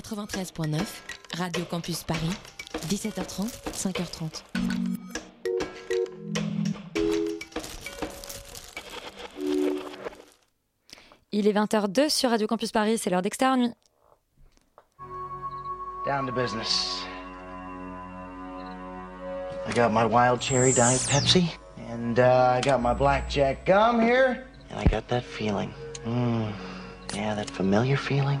93.9, Radio Campus Paris, 17h30, 5h30. Il est 20h02 sur Radio Campus Paris, c'est l'heure d'externe nuit. Down to business. I got my wild cherry diet Pepsi, and uh, I got my blackjack gum here, and I got that feeling. Mm, yeah, that familiar feeling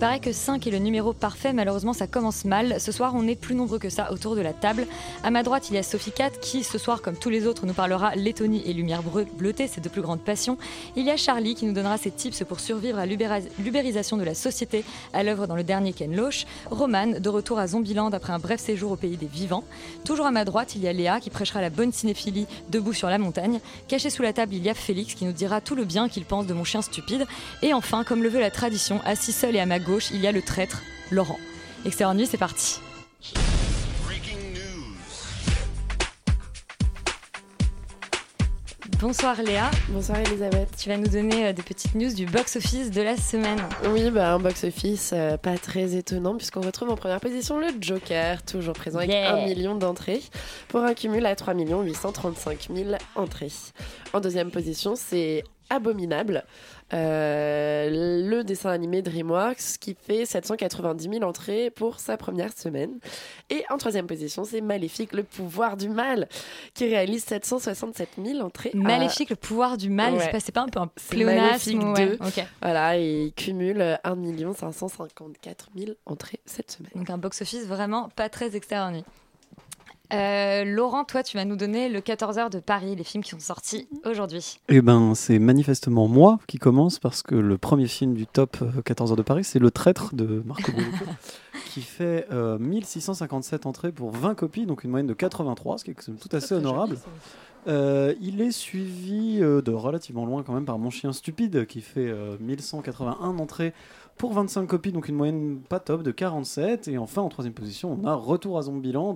paraît que 5 est le numéro parfait, malheureusement ça commence mal. Ce soir on est plus nombreux que ça autour de la table. À ma droite il y a Sophie Cat qui ce soir comme tous les autres nous parlera Lettonie et lumière bleutée, ses deux plus grandes passions. Il y a Charlie qui nous donnera ses tips pour survivre à l'ubérisation de la société à l'œuvre dans le dernier Ken Loach. Roman de retour à Zombieland après un bref séjour au pays des vivants. Toujours à ma droite il y a Léa qui prêchera la bonne cinéphilie debout sur la montagne. Caché sous la table il y a Félix qui nous dira tout le bien qu'il pense de mon chien stupide. Et enfin comme le veut la tradition, assis seul et à ma gauche il y a le traître Laurent. Extérieur nuit c'est parti. Bonsoir Léa, Bonsoir Elisabeth. tu vas nous donner euh, des petites news du box-office de la semaine. Oui, bah, un box-office euh, pas très étonnant puisqu'on retrouve en première position le Joker, toujours présent avec Yeah. 1 million d'entrées pour un cumul à 3 835 000 entrées. En deuxième position, c'est Abominable, le dessin animé DreamWorks qui fait 790 000 entrées pour sa première semaine. Et en troisième position, c'est Maléfique, le pouvoir du mal, qui réalise 767 000 entrées. à- Maléfique, le pouvoir du mal, Ouais. c'est pas, un peu un pléonasme Maléfique ou- ouais, 2. ok. Voilà, et il cumule 1 554 000 entrées cette semaine. Donc un box-office vraiment pas très nuit. Euh, Laurent, toi, tu vas nous donner le 14h de Paris, les films qui sont sortis aujourd'hui. Eh ben, c'est manifestement moi qui commence parce que le premier film du top euh, 14 heures de Paris, c'est Le Traître de Marco Bellucco, qui fait euh, 1657 entrées pour 20 copies, donc une moyenne de 83, ce qui est tout assez honorable. Euh, il est suivi euh, de relativement loin quand même par Mon Chien Stupide, qui fait euh, 1181 entrées pour 25 copies, donc une moyenne pas top de 47. Et enfin, en troisième position, on a Retour à Zombieland,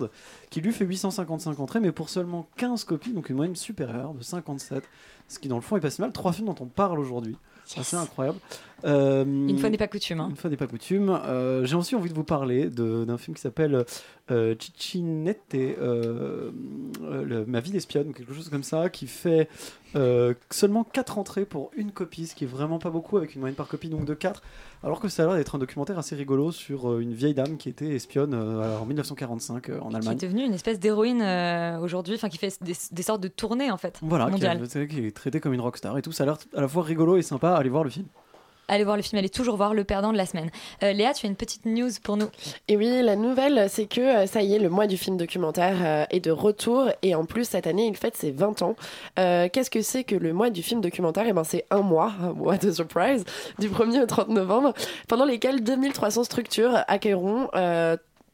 qui lui fait 855 entrées, mais pour seulement 15 copies, donc une moyenne supérieure de 57. Ce qui, dans le fond, est pas si mal. Trois films dont on parle aujourd'hui. C'est assez incroyable. Euh, Une fois n'est pas coutume. hein. une fois n'est pas coutume. euh, J'ai aussi envie de vous parler d'un film qui s'appelle euh, le- Ma vie d'espionne, ou quelque chose comme ça, qui fait euh, seulement 4 entrées pour une copie, ce qui est vraiment pas beaucoup, avec une moyenne par copie donc de 4, alors que ça a l'air d'être un documentaire assez rigolo sur euh, une vieille dame qui était espionne euh, en 1945 euh, en Qui est Allemagne. devenue une espèce d'héroïne aujourd'hui, enfin qui fait des, des sortes de tournées en fait. Voilà, qui, qui est traitée comme une rockstar et tout. Ça a l'air à la fois rigolo et sympa. Allez voir le film. Allez voir le film, allez toujours voir le perdant de la semaine. Euh, Léa, tu as une petite news pour nous. Et oui, la nouvelle, c'est que euh, ça y est, le mois du film documentaire euh, est de retour. Et en plus, cette année, il fête ses 20 ans. Qu'est-ce que c'est que le mois du film documentaire? Eh ben, c'est un mois, un mois de surprise, du 1er au 30 novembre, pendant lesquels 2300 structures accueilleront.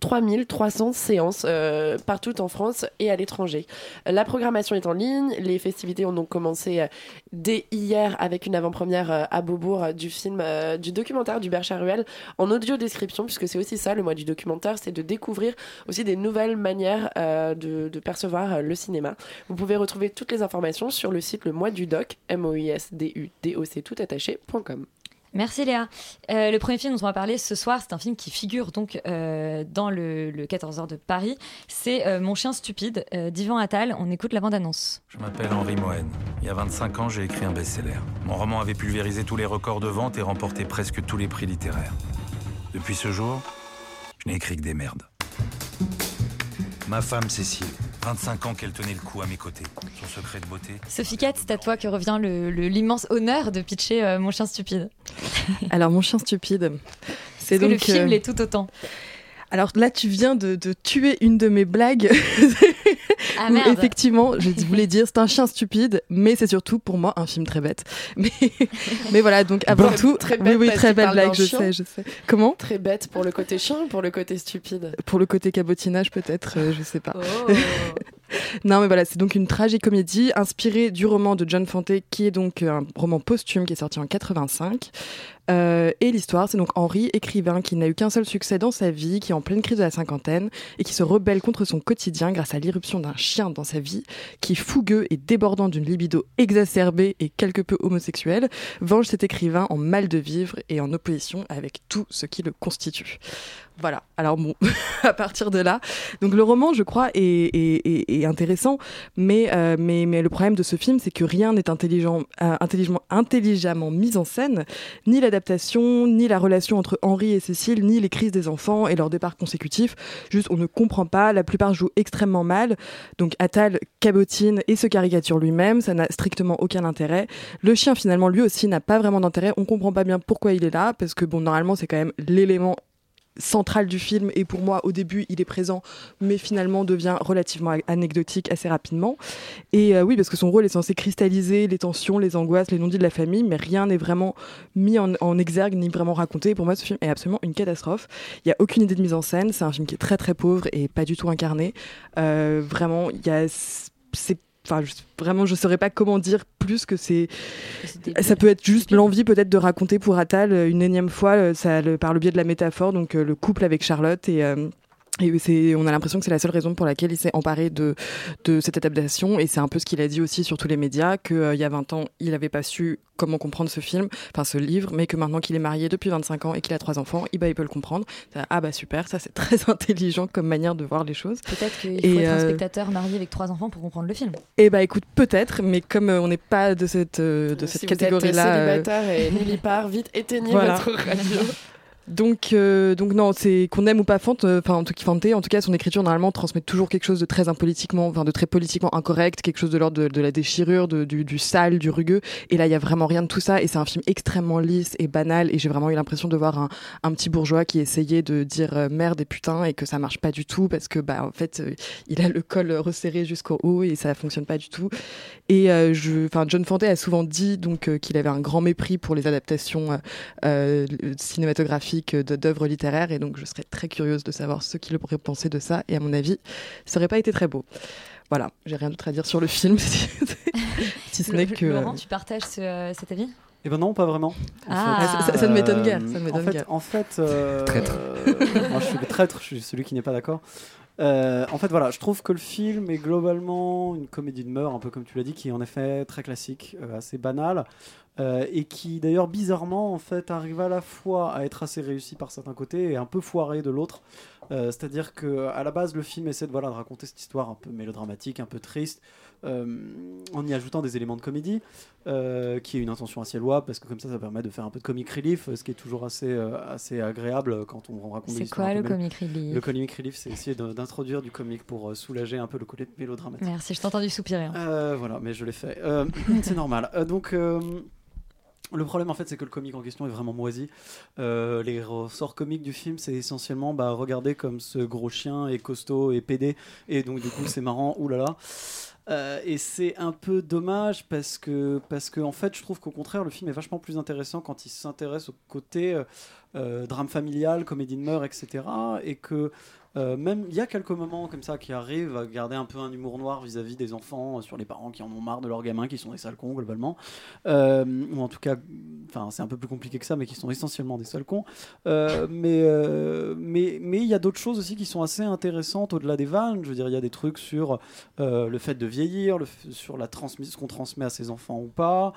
Euh, 3300 séances euh, partout en France et à l'étranger. La programmation est en ligne. Les festivités ont donc commencé euh, dès hier avec une avant-première euh, à Beaubourg du film, du documentaire du Charuel en audio description, puisque c'est aussi ça le mois du documentaire, c'est de découvrir aussi des nouvelles manières de, percevoir le cinéma. Vous pouvez retrouver toutes les informations sur le site le mois du doc, m o i s d u d o c tout attaché.com. Merci Léa. Euh, le premier film dont on va parler ce soir, c'est un film qui figure donc euh, dans le, le 14h de Paris. C'est euh, Mon chien stupide d'Ivan Attal. On écoute la bande-annonce. Je m'appelle Henri Mohen. Il y a 25 ans, j'ai écrit un best-seller. Mon roman avait pulvérisé tous les records de vente et remporté presque tous les prix littéraires. Depuis ce jour, je n'ai écrit que des merdes. Ma femme, Cécile, 25 ans qu'elle tenait le coup à mes côtés. Son secret de beauté, Sophie Cat, c'est à toi que revient le- le- l'immense honneur de pitcher euh, Mon chien stupide. Alors, mon chien stupide. C'est que le donc. film euh, l'est tout autant Alors là, tu viens de, de tuer une de mes blagues. Ah, merde. Effectivement, je voulais dire c'est un chien stupide, mais c'est surtout pour moi un film très bête. Mais, mais voilà, donc avant Très- tout, très oui, bête oui, parce très belle blague, je chien. sais, je sais. Comment? Très bête pour le côté chien ou pour le côté stupide? Pour le côté cabotinage, peut-être, euh, je sais pas. Oh. Non, mais voilà, c'est donc une tragicomédie inspirée du roman de John Fante, qui est donc un roman posthume qui est sorti en 85. Euh, et l'histoire, c'est donc Henri, écrivain qui n'a eu qu'un seul succès dans sa vie, qui est en pleine crise de la cinquantaine et qui se rebelle contre son quotidien grâce à l'irruption d'un chien dans sa vie, qui, fougueux et débordant d'une libido exacerbée et quelque peu homosexuelle, venge cet écrivain en mal de vivre et en opposition avec tout ce qui le constitue. Voilà. Alors bon, à partir de là, donc le roman, je crois, est, intéressant, mais, euh, mais, mais le problème de ce film, c'est que rien n'est euh, intelligemment, intelligemment mis en scène, ni l'adaptation, ni la relation entre Henri et Cécile, ni les crises des enfants et leur départ consécutif. Juste, on ne comprend pas. La plupart jouent extrêmement mal. Donc Attal cabotine et se caricature lui-même. Ça n'a strictement aucun intérêt. Le chien, finalement, lui aussi, n'a pas vraiment d'intérêt. On comprend pas bien pourquoi il est là, parce que bon, normalement, c'est quand même l'élément central du film et pour moi au début il est présent mais finalement devient relativement anecdotique assez rapidement. Et euh, oui parce que son rôle est censé cristalliser les tensions les angoisses les non-dits de la famille mais rien n'est vraiment mis en, exergue ni vraiment raconté. Pour moi ce film est absolument une catastrophe. Il y a aucune idée de mise en scène. C'est un film qui est très très pauvre et pas du tout incarné. Euh, vraiment il y a c'est Enfin, je- vraiment, je saurais pas comment dire plus que c'est. Ça peut être juste l'envie peut-être de raconter pour Attal euh, une énième fois, euh, ça, le- par le biais de la métaphore, donc euh, le couple avec Charlotte et. Euh, et c'est, on a l'impression que c'est la seule raison pour laquelle il s'est emparé de, de cette adaptation. Et c'est un peu ce qu'il a dit aussi sur tous les médias, qu'il y a 20 ans, il n'avait pas su comment comprendre ce film, enfin ce livre, mais que maintenant qu'il est marié depuis 25 ans et qu'il a trois enfants, eh ben, il peut le comprendre. Ah bah super, ça c'est très intelligent comme manière de voir les choses. Peut-être qu'il faut Et, être un euh, spectateur marié avec trois enfants pour comprendre le film. Eh bah écoute, peut-être, mais comme euh, on n'est pas de cette, euh, de cette Si vous êtes catégorie-là. euh, célibataire et nulle part, vite éteignez Voilà. votre radio. Donc, euh, donc non, c'est qu'on aime ou pas Fante, euh, enfin en tout cas Fante, en tout cas son écriture normalement transmet toujours quelque chose de très impolitiquement, enfin de très politiquement incorrect, quelque chose de l'ordre de, la déchirure, du, sale, du rugueux. Et là, il y a vraiment rien de tout ça, et c'est un film extrêmement lisse et banal. Et j'ai vraiment eu l'impression de voir un, petit bourgeois qui essayait de dire euh, merde et putain et que ça marche pas du tout parce que bah en fait euh, il a le col resserré jusqu'au haut et ça fonctionne pas du tout. Et euh, je, enfin John Fante a souvent dit donc qu'il avait un grand mépris pour les adaptations cinématographiques de- d'œuvres littéraires et donc je serais très curieuse de savoir ce qu'il aurait pensé de ça et à mon avis ça aurait pas été très beau. Voilà, j'ai rien d'autre à dire sur le film si ce n'est que Laurent, tu partages ce- euh, cet avis? Eh ben non, pas vraiment. En Ah. Ça- ça- ça ne m'étonne Euh, guère, ça ne m'étonne en fait, guère. En fait, euh, Traître. euh, moi, je suis le traître, je suis celui qui n'est pas d'accord. Euh, en fait, voilà, je trouve que le film est globalement une comédie de mœurs, un peu comme tu l'as dit, qui est en effet très classique, euh, assez banale, euh, et qui d'ailleurs bizarrement en fait arrive à la fois à être assez réussi par certains côtés et un peu foiré de l'autre. C'est-à-dire que à la base, le film essaie de, voilà, de raconter cette histoire un peu mélodramatique, un peu triste, en y ajoutant des éléments de comédie, euh, qui est une intention assez louable, parce que comme ça, ça permet de faire un peu de comic relief, ce qui est toujours assez, euh, assez agréable quand on raconte des C'est quoi le comic relief? Le comic relief, c'est essayer d'introduire du comique pour euh, soulager un peu le côté mélodramatique. Merci, je t'ai entendu soupirer. hein. Euh, voilà, mais je l'ai fait. Euh, c'est normal. Euh, donc, euh, le problème, en fait, c'est que le comique en question est vraiment moisi. Euh, les ressorts comiques du film, c'est essentiellement bah, regarder comme ce gros chien est costaud et pédé. Et donc, du coup, c'est marrant. Oulala. Euh, et c'est un peu dommage parce que, parce en fait, je trouve qu'au contraire, le film est vachement plus intéressant quand il s'intéresse au côté euh, euh, drame familial, comédie de mœurs, etc. Et que euh, même il y a quelques moments comme ça qui arrivent à garder un peu un humour noir vis-à-vis des enfants, euh, sur les parents qui en ont marre de leurs gamins, qui sont des sales cons globalement, Euh, ou en tout cas, enfin c'est un peu plus compliqué que ça, mais qui sont essentiellement des sales cons. Mais mais mais il y a d'autres choses aussi qui sont assez intéressantes au-delà des vannes. Je veux dire, il y a des trucs sur le fait de vieillir, sur la transmission, ce qu'on transmet à ses enfants ou pas,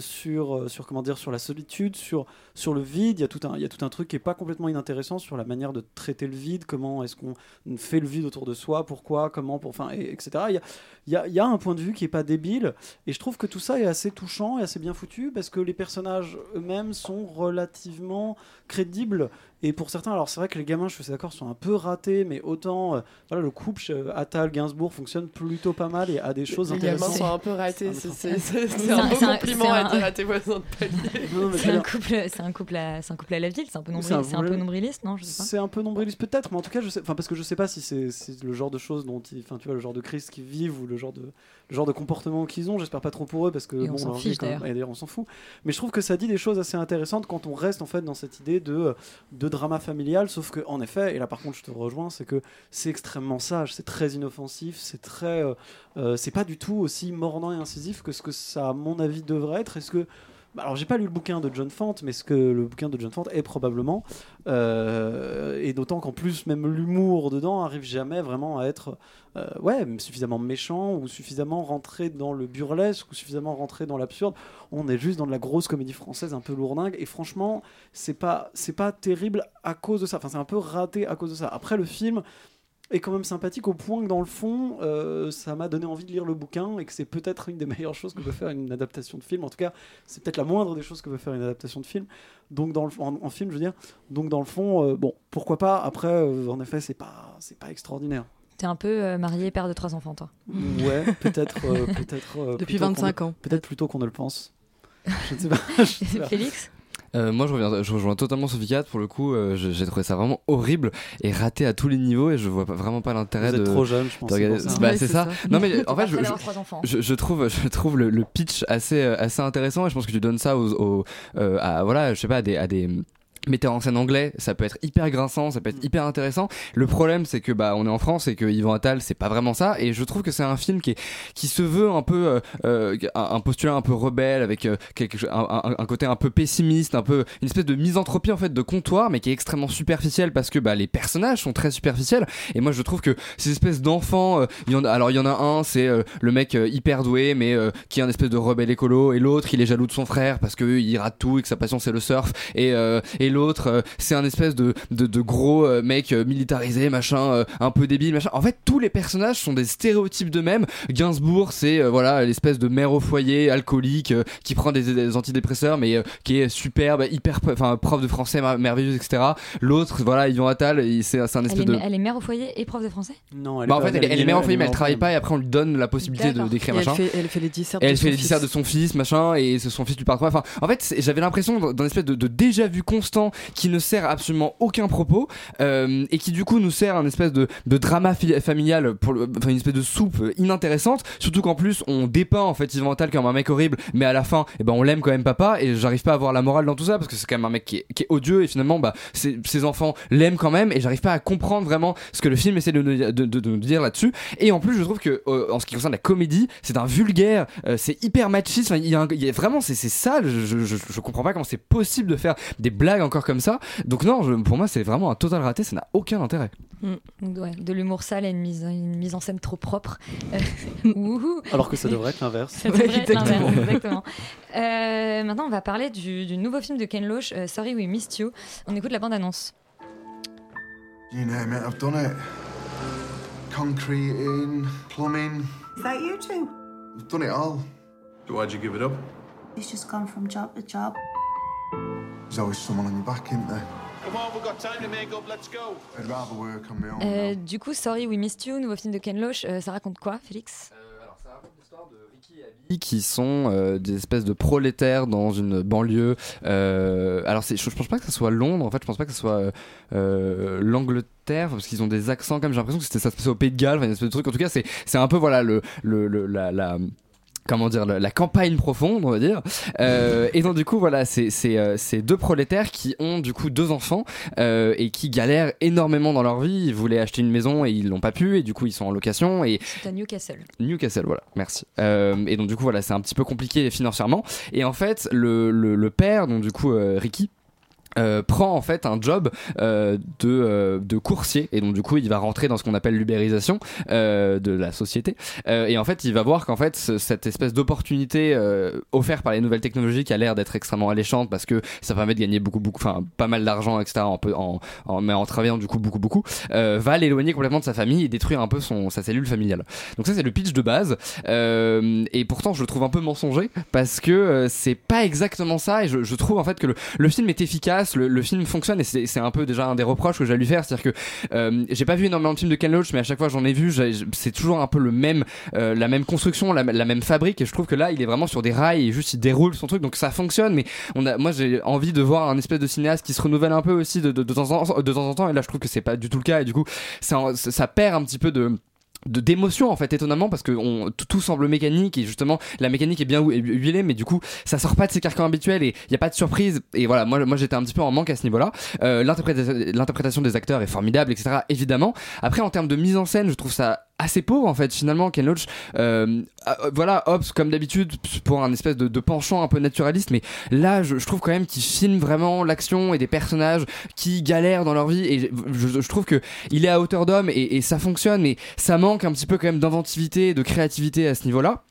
sur sur comment dire, sur la solitude, sur sur le vide. Il y a tout un il y a tout un truc qui est pas complètement inintéressant sur la manière de traiter le vide, comment est-ce qu'on fait le vide autour de soi, pourquoi, comment, pour, enfin, et- etc. Il y a, y, a, il y a un point de vue qui est pas débile, et je trouve que tout ça est assez touchant et assez bien foutu parce que les personnages eux-mêmes sont relativement crédibles Et pour certains, alors c'est vrai que les gamins, je suis d'accord, sont un peu ratés, mais autant euh, voilà, le couple euh, Attal Gainsbourg fonctionne plutôt pas mal et a des choses Les gamins intéressantes. sont un peu ratés, c'est- c'est c'est- C'est c'est un un- beau compliment un- dire à tes voisins de palier. C'est un couple, c'est un couple, à, c'est un couple à la ville, c'est un peu C'est un nombril, c'est un peu nombriliste, non Je sais pas. C'est un peu nombriliste peut-être, mais en tout cas, je sais, enfin parce que je sais pas si c'est c'est le genre de choses dont, ils- enfin tu vois, le genre de crise qu'ils vivent ou le genre de le genre de comportement qu'ils ont. J'espère pas trop pour eux parce que Et on bon, s'en fiche, d'ailleurs on s'en fout. Mais je trouve que ça dit des choses assez intéressantes quand on reste en fait dans cette idée de de drama familial. Sauf que en effet, et là par contre je te rejoins, c'est que c'est extrêmement sage, c'est très inoffensif, c'est très, euh, euh, c'est pas du tout aussi mordant et incisif que ce que ça à mon avis devrait être. Est-ce que alors j'ai pas lu le bouquin de John Fante, mais ce que le bouquin de John Fante est probablement, euh, et d'autant qu'en plus même l'humour dedans arrive jamais vraiment à être euh, ouais suffisamment méchant ou suffisamment rentré dans le burlesque ou suffisamment rentré dans l'absurde. On est juste dans de la grosse comédie française un peu lourdingue et franchement c'est pas c'est pas terrible à cause de ça. Enfin c'est un peu raté à cause de ça. Après le film est quand même sympathique au point que dans le fond, euh, ça m'a donné envie de lire le bouquin et que c'est peut-être une des meilleures choses que peut faire une adaptation de film. En tout cas, c'est peut-être la moindre des choses que peut faire une adaptation de film. Donc dans le, en, en film, je veux dire. Donc dans le fond, euh, bon, pourquoi pas. Après, euh, en effet, c'est pas, c'est pas extraordinaire. T'es un peu euh, marié, père de trois enfants, toi. Ouais, peut-être, euh, peut-être. euh, Depuis plutôt qu'on 25 ne- ans. Peut-être plutôt qu'on ne le pense. Je ne sais pas. je sais pas. Félix? Euh, moi, je reviens, je rejoins totalement Sophie 4. Pour le coup, euh, j'ai trouvé ça vraiment horrible et raté à tous les niveaux et je vois pas- vraiment pas l'intérêt Vous de. êtes trop jeune, je pense, c'est. Bah, ça. ça. Non, mais en fait, je, je, je trouve, je trouve le, le pitch assez, euh, assez intéressant et je pense que tu donnes ça aux, aux- euh, à, voilà, je sais pas, à des, à des metteurs en scène anglais, ça peut être hyper grinçant, ça peut être hyper intéressant. Le problème, c'est que bah on est en France et que Yvan Attal, c'est pas vraiment ça. Et je trouve que c'est un film qui est, qui se veut un peu euh, euh, un, postulat un peu rebelle avec euh, quelque un, un- côté un peu pessimiste, un peu une espèce de misanthropie en fait de comptoir, mais qui est extrêmement superficielle parce que bah les personnages sont très superficiels. Et moi, je trouve que ces espèces d'enfants, euh, il y en a, alors il y en a un, c'est euh, le mec hyper doué, mais qui est un espèce de rebelle écolo, et l'autre, il est jaloux de son frère parce que il rate tout et que sa passion c'est le surf, et euh, et l'autre, euh, c'est un espèce de de, de gros euh, mec euh, militarisé, machin, euh, un peu débile, machin. En fait, tous les personnages sont des stéréotypes d'eux-mêmes. Gainsbourg, c'est euh, voilà l'espèce de mère au foyer, alcoolique, euh, qui prend des, des antidépresseurs, mais euh, qui est superbe, hyper, enfin prof de français mer- merveilleuse, etc. L'autre, voilà, Yvan Attal, c'est c'est un elle espèce est, de elle est mère au foyer et prof de français? Non, bah en fait, elle, elle est mère en foyer, mais elle travaille pas et après on lui donne la possibilité de d'écrire elle machin. fait, elle fait les dissertes de elle son fait les fils. dissertes de son fils, machin, et son fils du parcours. Enfin, en fait, j'avais l'impression d'un espèce de, de déjà-vu constant qui ne sert absolument aucun propos, euh, et qui du coup nous sert un espèce de, de drama familial, pour une espèce de soupe inintéressante. Surtout qu'en plus, on dépeint en fait Yvan Attal comme un mec horrible, mais à la fin, eh ben, on l'aime quand même papa, et j'arrive pas à voir la morale dans tout ça, parce que c'est quand même un mec qui est, odieux, et finalement, bah, ses, enfants l'aiment quand même, et j'arrive pas à comprendre vraiment ce que le film essaie de nous, dire là-dessus. Et en plus, je trouve que euh, en ce qui concerne la comédie, c'est un vulgaire, euh, c'est hyper machiste. Il y vraiment, c'est sale. Je, je, je, je comprends pas comment c'est possible de faire des blagues encore comme ça. Donc non, je- pour moi, c'est vraiment un total raté. Ça n'a aucun intérêt. Ouais, de l'humour sale et une mise, une mise en scène trop propre. Euh. Alors que ça devrait être l'inverse. Ça devrait Ouais, être l'inverse, exactement. exactement. Euh, maintenant, on va parler du, du nouveau film de Ken Loach, euh, Sorry We Missed You. On écoute la bande-annonce. You name it, I've done it. Concreting, plumbing, Is that you two? I've done it all. Why'd you give it up? He's just gone from job to job. Euh, du coup, Sorry We Missed You, nouveau film de Ken Loach, euh, ça raconte quoi, Félix? Qui sont euh, des espèces de prolétaires dans une banlieue. Euh, alors je, je pense pas que ça soit Londres. En fait, je pense pas que ce soit euh, l'Angleterre parce qu'ils ont des accents. Comme j'ai l'impression que c'était ça se passait au Pays de Galles, enfin, une espèce de truc. En tout cas, c'est c'est un peu voilà le le, le la, la comment dire la, la campagne profonde on va dire euh, et donc du coup voilà c'est c'est euh, ces deux prolétaires qui ont du coup deux enfants euh, et qui galèrent énormément dans leur vie ils voulaient acheter une maison et ils l'ont pas pu et du coup ils sont en location et C'est à Newcastle. Newcastle, voilà, merci. Euh, et donc du coup voilà, c'est un petit peu compliqué financièrement. Et en fait, le, le, le père, donc du coup Ricky. Euh, prend en fait un job euh, de, euh, de coursier. Et donc du coup il va rentrer dans ce qu'on appelle l'ubérisation euh, de la société. Euh, et en fait il va voir qu'en fait ce- cette espèce d'opportunité euh, offerte par les nouvelles technologies qui a l'air d'être extrêmement alléchante parce que ça permet de gagner beaucoup beaucoup enfin pas mal d'argent etc en, en, en, mais en travaillant du coup beaucoup beaucoup va l'éloigner complètement de sa famille et détruire un peu son, sa cellule familiale. Donc ça c'est le pitch de base. Et pourtant je le trouve un peu mensonger parce que c'est pas exactement ça. Et je, je trouve en fait que le, le film est efficace le, film fonctionne et c'est un peu déjà un des reproches que j'ai lui faire, c'est-à-dire que euh, j'ai pas vu énormément de films de Ken Loach, mais à chaque fois j'en ai vu, c'est toujours un peu le même, euh, la même construction, la, même fabrique, et je trouve que là il est vraiment sur des rails et juste il déroule son truc, donc ça fonctionne. Mais moi j'ai envie de voir un espèce de cinéaste qui se renouvelle un peu aussi de, temps en, temps et là je trouve que c'est pas du tout le cas, et du coup ça, perd un petit peu de d'émotion en fait étonnamment parce que on, tout, semble mécanique et justement la mécanique est bien hu- huilée mais du coup ça sort pas de ses carcans habituels et il y a pas de surprise. Et voilà moi j'étais un petit peu en manque à ce niveau là euh, l'interprétation des acteurs est formidable etc évidemment. Après en termes de mise en scène je trouve ça assez pauvre en fait finalement Ken Loach. Euh, ah, euh, voilà Hobbs comme d'habitude pour un espèce de, penchant un peu naturaliste mais là je, trouve quand même qu'il filme vraiment l'action et des personnages qui galèrent dans leur vie et je trouve que il est à hauteur d'homme et, et ça fonctionne mais ça manque un petit peu quand même d'inventivité et de créativité à ce niveau là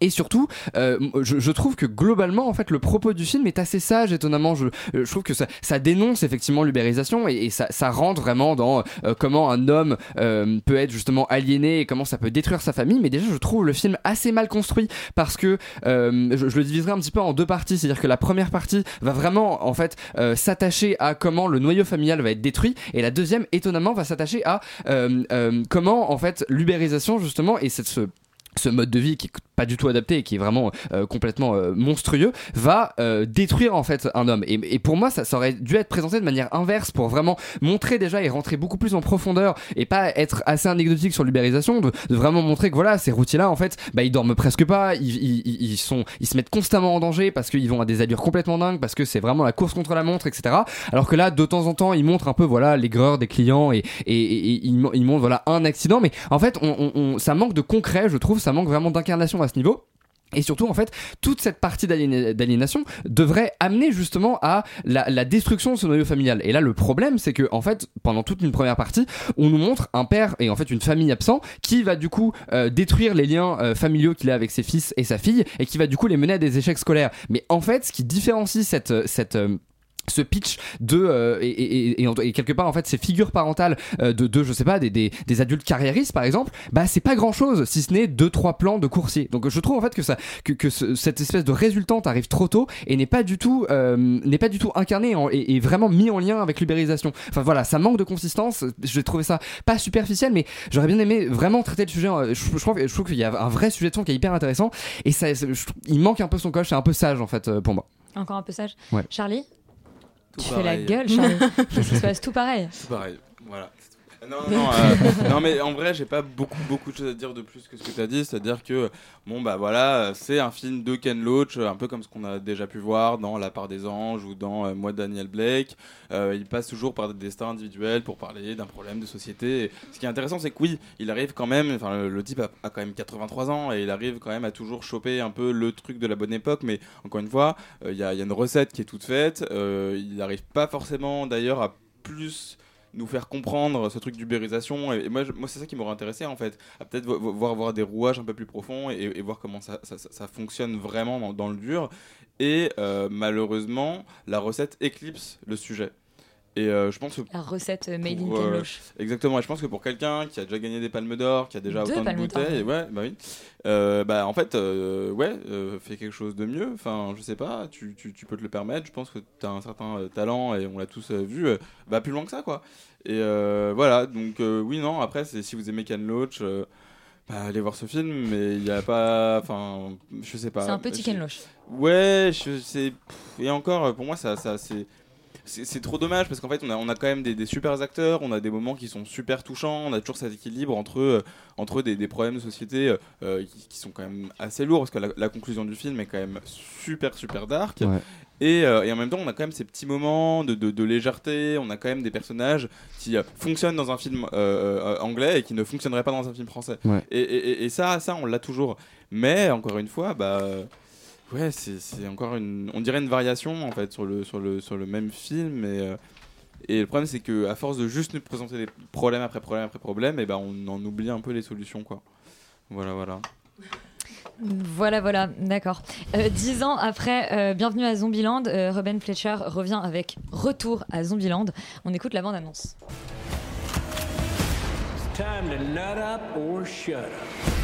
et surtout, euh, je, trouve que globalement, en fait, le propos du film est assez sage. Étonnamment, je, je trouve que ça, ça dénonce effectivement l'ubérisation et, ça, ça rentre vraiment dans euh, comment un homme euh, peut être justement aliéné et comment ça peut détruire sa famille. Mais déjà, je trouve le film assez mal construit parce que euh, je, le diviserai un petit peu en deux parties. C'est-à-dire que la première partie va vraiment, en fait, euh, s'attacher à comment le noyau familial va être détruit, et la deuxième, étonnamment, va s'attacher à euh, euh, comment, en fait, l'ubérisation justement et cette ce mode de vie qui pas du tout adapté et qui est vraiment euh, complètement euh, monstrueux va euh, détruire en fait un homme. Et, et pour moi ça, ça aurait dû être présenté de manière inverse pour vraiment montrer déjà et rentrer beaucoup plus en profondeur et pas être assez anecdotique sur l'ubérisation de, de vraiment montrer que voilà ces routiers là en fait bah ils dorment presque pas ils, ils, ils- sont ils se mettent constamment en danger parce qu'ils vont à des allures complètement dingues parce que c'est vraiment la course contre la montre etc alors que là de temps en temps ils montrent un peu voilà l'aigreur des clients et, et, et- ils, mo- ils montrent voilà un accident. Mais en fait on- on- ça manque de concret je trouve. Ça manque vraiment d'incarnation ce niveau et surtout, en fait, toute cette partie d'aliéna- d'aliénation devrait amener justement à la, destruction de ce noyau familial. Et là, le problème, c'est que, en fait, pendant toute une première partie, on nous montre un père et en fait une famille absent qui va du coup euh, détruire les liens euh, familiaux qu'il a avec ses fils et sa fille et qui va du coup les mener à des échecs scolaires. Mais en fait, ce qui différencie cette, cette euh, ce pitch de euh, et, et, quelque part en fait ces figures parentales euh, de, de je sais pas des, des, des adultes carriéristes par exemple bah c'est pas grand chose si ce n'est deux trois plans de coursier donc je trouve en fait que ça que, que ce- cette espèce de résultante arrive trop tôt et n'est pas du tout euh, n'est pas du tout incarné en- et, vraiment mis en lien avec l'ubérisation enfin voilà ça manque de consistance j'ai trouvé ça pas superficiel mais j'aurais bien aimé vraiment traiter le sujet je, je trouve je trouve qu'il y a un vrai sujet de fond qui est hyper intéressant et ça je il manque un peu son coche c'est un peu sage en fait pour moi Encore un peu sage. Ouais. Charlie? Tout Tu fais la gueule, Charlie. Ça se passe tout pareil. Tout pareil. Non, non, euh, non, mais en vrai, j'ai pas beaucoup, beaucoup de choses à dire de plus que ce que tu as dit. C'est-à-dire que, bon, bah voilà, c'est un film de Ken Loach, un peu comme ce qu'on a déjà pu voir dans La part des anges ou dans euh, Moi, Daniel Blake. Euh, il passe toujours par des destins individuels pour parler d'un problème de société. Et ce qui est intéressant, c'est que oui, il arrive quand même, enfin, le, le type a, a quand même 83 ans et il arrive quand même à toujours choper un peu le truc de la bonne époque. Mais encore une fois, il y, a, il y a une recette qui est toute faite. Il n'arrive pas forcément d'ailleurs à plus nous faire comprendre ce truc d'ubérisation. Et, moi, c'est ça qui m'aurait intéressé en fait. Peut-être vo- vo- voir des rouages un peu plus profonds et, voir comment ça, ça, fonctionne vraiment dans, dans le dur. Et euh, malheureusement la recette éclipse le sujet et euh, je pense que La recette euh, made in pour, euh, exactement. Et je pense que pour quelqu'un qui a déjà gagné des palmes d'or qui a déjà Deux autant de bouteilles ouais. ouais bah oui. Euh, bah en fait ouais fais quelque chose de mieux. Enfin je sais pas tu, tu, tu peux te le permettre. Je pense que tu as un certain talent et on l'a tous vu va plus loin que ça quoi. Et voilà. Donc oui non après c'est si vous aimez Ken Loach bah, allez voir ce film mais il y a pas enfin je sais pas. C'est un petit Ken Loach. ouais je sais et encore pour moi ça ça c'est c'est trop dommage parce qu'en fait on a, on a quand même des, des super acteurs, on a des moments qui sont super touchants, on a toujours cet équilibre entre, euh, entre des, des problèmes de société euh, euh, qui, qui sont quand même assez lourds parce que la, la conclusion du film est quand même super super dark. Ouais. Et, euh, et en même temps, on a quand même ces petits moments de, de- de légèreté. On a quand même des personnages qui euh, fonctionnent dans un film euh, anglais et qui ne fonctionneraient pas dans un film français. Ouais. Et, et- ça, ça, on l'a toujours. Mais encore une fois, bah, ouais, c'est c'est encore une, on dirait une variation en fait sur le sur le sur le même film. Et, euh, et le problème, c'est que à force de juste nous présenter des problèmes après problème après problème, et ben on en oublie un peu les solutions, quoi. Voilà, voilà. Voilà, voilà, d'accord. Euh, dix ans après euh, Bienvenue à Zombieland, euh, Ruben Fletcher revient avec Retour à Zombieland. On écoute la bande-annonce. Time to nut up or shut up.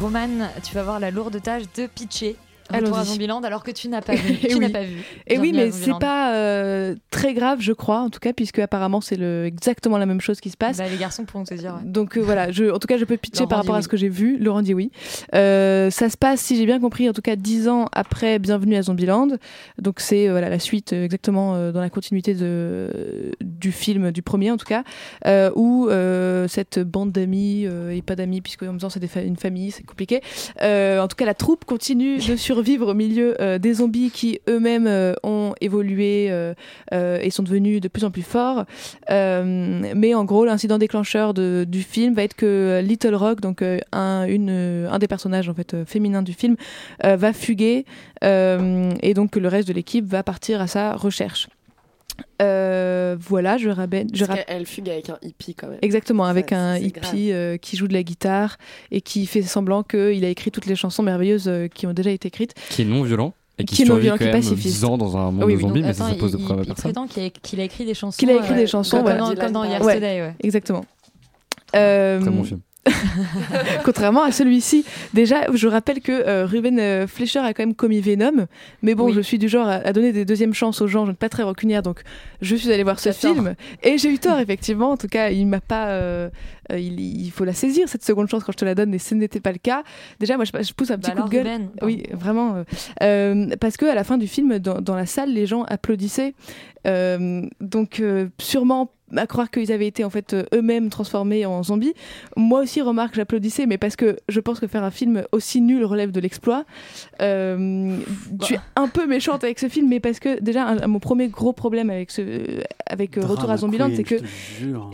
Roman, tu vas avoir la lourde tâche de pitcher. Retour à Zombieland alors que tu n'as pas vu. Eh tu n'as oui. pas vu. Et oui, Bienvenue à mais c'est pas euh, très grave, je crois, en tout cas, puisque apparemment c'est le, exactement la même chose qui se passe. Bah, les garçons pourront te dire. ouais. Donc euh, voilà, je, en tout cas, je peux pitcher Laurent par rapport à oui. ce que j'ai vu. Laurent dit oui. Euh, ça se passe, si j'ai bien compris, en tout cas dix ans après Bienvenue à Zombieland. Donc c'est voilà, la suite exactement dans la continuité de, du film, du premier en tout cas, où cette bande d'amis et pas d'amis, puisque en même temps c'est fa- une famille, c'est compliqué. En tout cas, la troupe continue de survivre au milieu euh, des zombies qui eux-mêmes euh, ont évolué euh, et sont devenus de plus en plus forts. Mais en gros, l'incident déclencheur du film va être que Little Rock, donc un, des personnages en fait féminins du film, va fuguer et donc le reste de l'équipe va partir à sa recherche. Euh, voilà, je rappelle. Je qu'elle fugue avec un hippie quand même. Exactement, avec Ça, un hippie euh, qui joue de la guitare et qui fait semblant qu'il a écrit toutes les chansons merveilleuses euh, qui ont déjà été écrites. Qui est non violent et qui, Qui est non violent, quand qui est pacifiste. 10 ans dans un monde Oui, de zombies, Donc, mais ça, attends, ça pose de il- problème à il, il personne. prétend qu'il a, écrit des chansons. Qu'il a écrit euh, des chansons, comme, ouais. dans, comme dans Ouais. Yesterday, ouais. Exactement. Euh, Très bon film. Contrairement à celui-ci. Déjà, je rappelle que euh, Ruben euh, Fleischer a quand même commis Venom. Mais bon, je suis du genre à, à donner des deuxièmes chances aux gens. Je ne suis pas très rancunière, donc je suis allée voir ce film. Et j'ai eu tort, effectivement. En tout cas, il m'a pas. euh, il, il faut la saisir, cette seconde chance, quand je te la donne. Et ce n'était pas le cas. Déjà, moi, je, je pousse un petit Bah coup de gueule. Ruben, oui, vraiment. euh, parce que à la fin du film, dans, dans la salle, les gens applaudissaient. Donc, sûrement à croire qu'ils avaient été en fait euh, eux-mêmes transformés en zombies. Moi aussi, remarque, j'applaudissais, mais parce que je pense que faire un film aussi nul relève de l'exploit. Euh, Je suis un peu méchante avec ce film, mais parce que déjà, un- mon premier gros problème avec, ce, avec euh, Retour à Zombieland, c'est que. je te jure.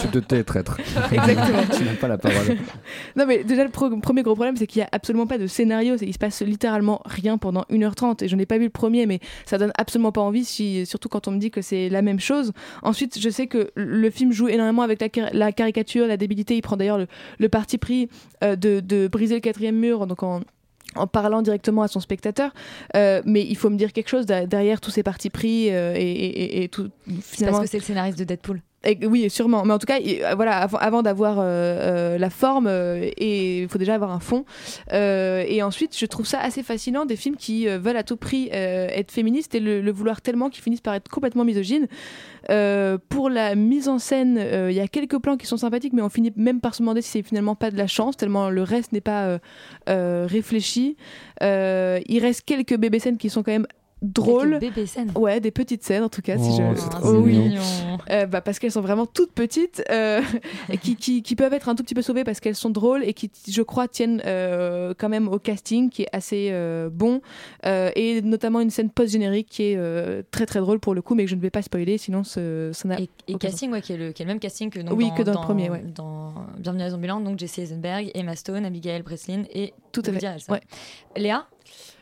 tu te tais, traître. Exactement. tu n'as pas la parole. Non, mais déjà, le pro- premier gros problème, c'est qu'il n'y a absolument pas de scénario. C'est qu'il se passe littéralement rien pendant 1h30. Et je n'ai pas vu le premier, mais ça donne absolument pas envie, si, surtout quand on me dit que c'est la même chose. Ensuite, je sais que le film joue énormément avec la, car- la caricature, la débilité. Il prend d'ailleurs le, le parti pris euh, de, de briser le quatrième mur. Donc en en parlant directement à son spectateur, Euh, mais il faut me dire quelque chose derrière tous ces partis pris euh, et, et- et- et tout. C'est Finalement, parce que c'est le scénariste de Deadpool. Oui, sûrement. Mais en tout cas, euh, voilà, avant, d'avoir euh, euh, la forme, il faut déjà avoir un fond. Et ensuite, je trouve ça assez fascinant des films qui veulent à tout prix être féministes et le, le vouloir tellement qu'ils finissent par être complètement misogynes. Pour la mise en scène, il y a quelques plans qui sont sympathiques, mais on finit même par se demander si c'est finalement pas de la chance, tellement le reste n'est pas réfléchi. Il reste quelques bébés scènes qui sont quand même drôles. Quelques bébés scènes. Ouais, des petites scènes en tout cas. si Oh, je... c'est trop Oh oui. mignon. Euh, bah, parce qu'elles sont vraiment toutes petites euh, et qui, qui, qui peuvent être un tout petit peu sauvées parce qu'elles sont drôles et qui, je crois, tiennent euh, quand même au casting qui est assez euh, bon euh, et notamment une scène post-générique qui est euh, très très drôle pour le coup mais que je ne vais pas spoiler sinon ce- ça n'a Et, et casting, ouais, qui, est le, qui est le même casting que, donc, Oui, dans, que dans le premier, ouais. dans Bienvenue à Zombieland, donc Jesse Eisenberg, Emma Stone, Abigail Breslin et Tout à fait, ouais. Léa?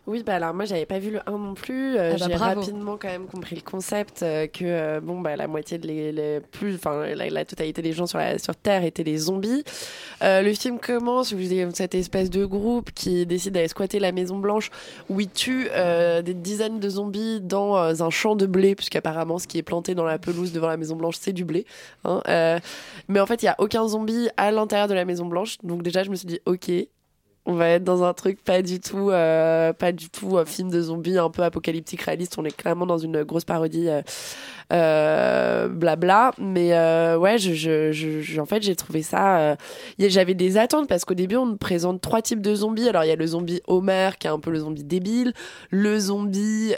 Oui, bah alors moi j'avais pas vu le 1 non plus. Euh, Ah bah, J'ai rapidement quand même compris le concept euh, que euh, bon bah la moitié de les, les plus, enfin la, la totalité des gens sur la sur Terre étaient des zombies. Le film commence où vous avez cette espèce de groupe qui décide d'aller squatter la Maison Blanche où ils tuent des dizaines de zombies dans un champ de blé puisqu'apparemment ce qui est planté dans la pelouse devant la Maison Blanche c'est du blé. hein. Mais en fait il y a aucun zombie à l'intérieur de la Maison Blanche donc déjà je me suis dit ok on va être dans un truc pas du tout, euh, pas du tout euh, film de zombies un peu apocalyptique réaliste. On est clairement dans une grosse parodie, euh, euh, blabla. Mais ouais, je, je, en fait, j'ai trouvé ça. J'avais des attentes parce qu'au début, on présente trois types de zombies. Alors, il y a le zombie Homer qui est un peu le zombie débile, le zombie.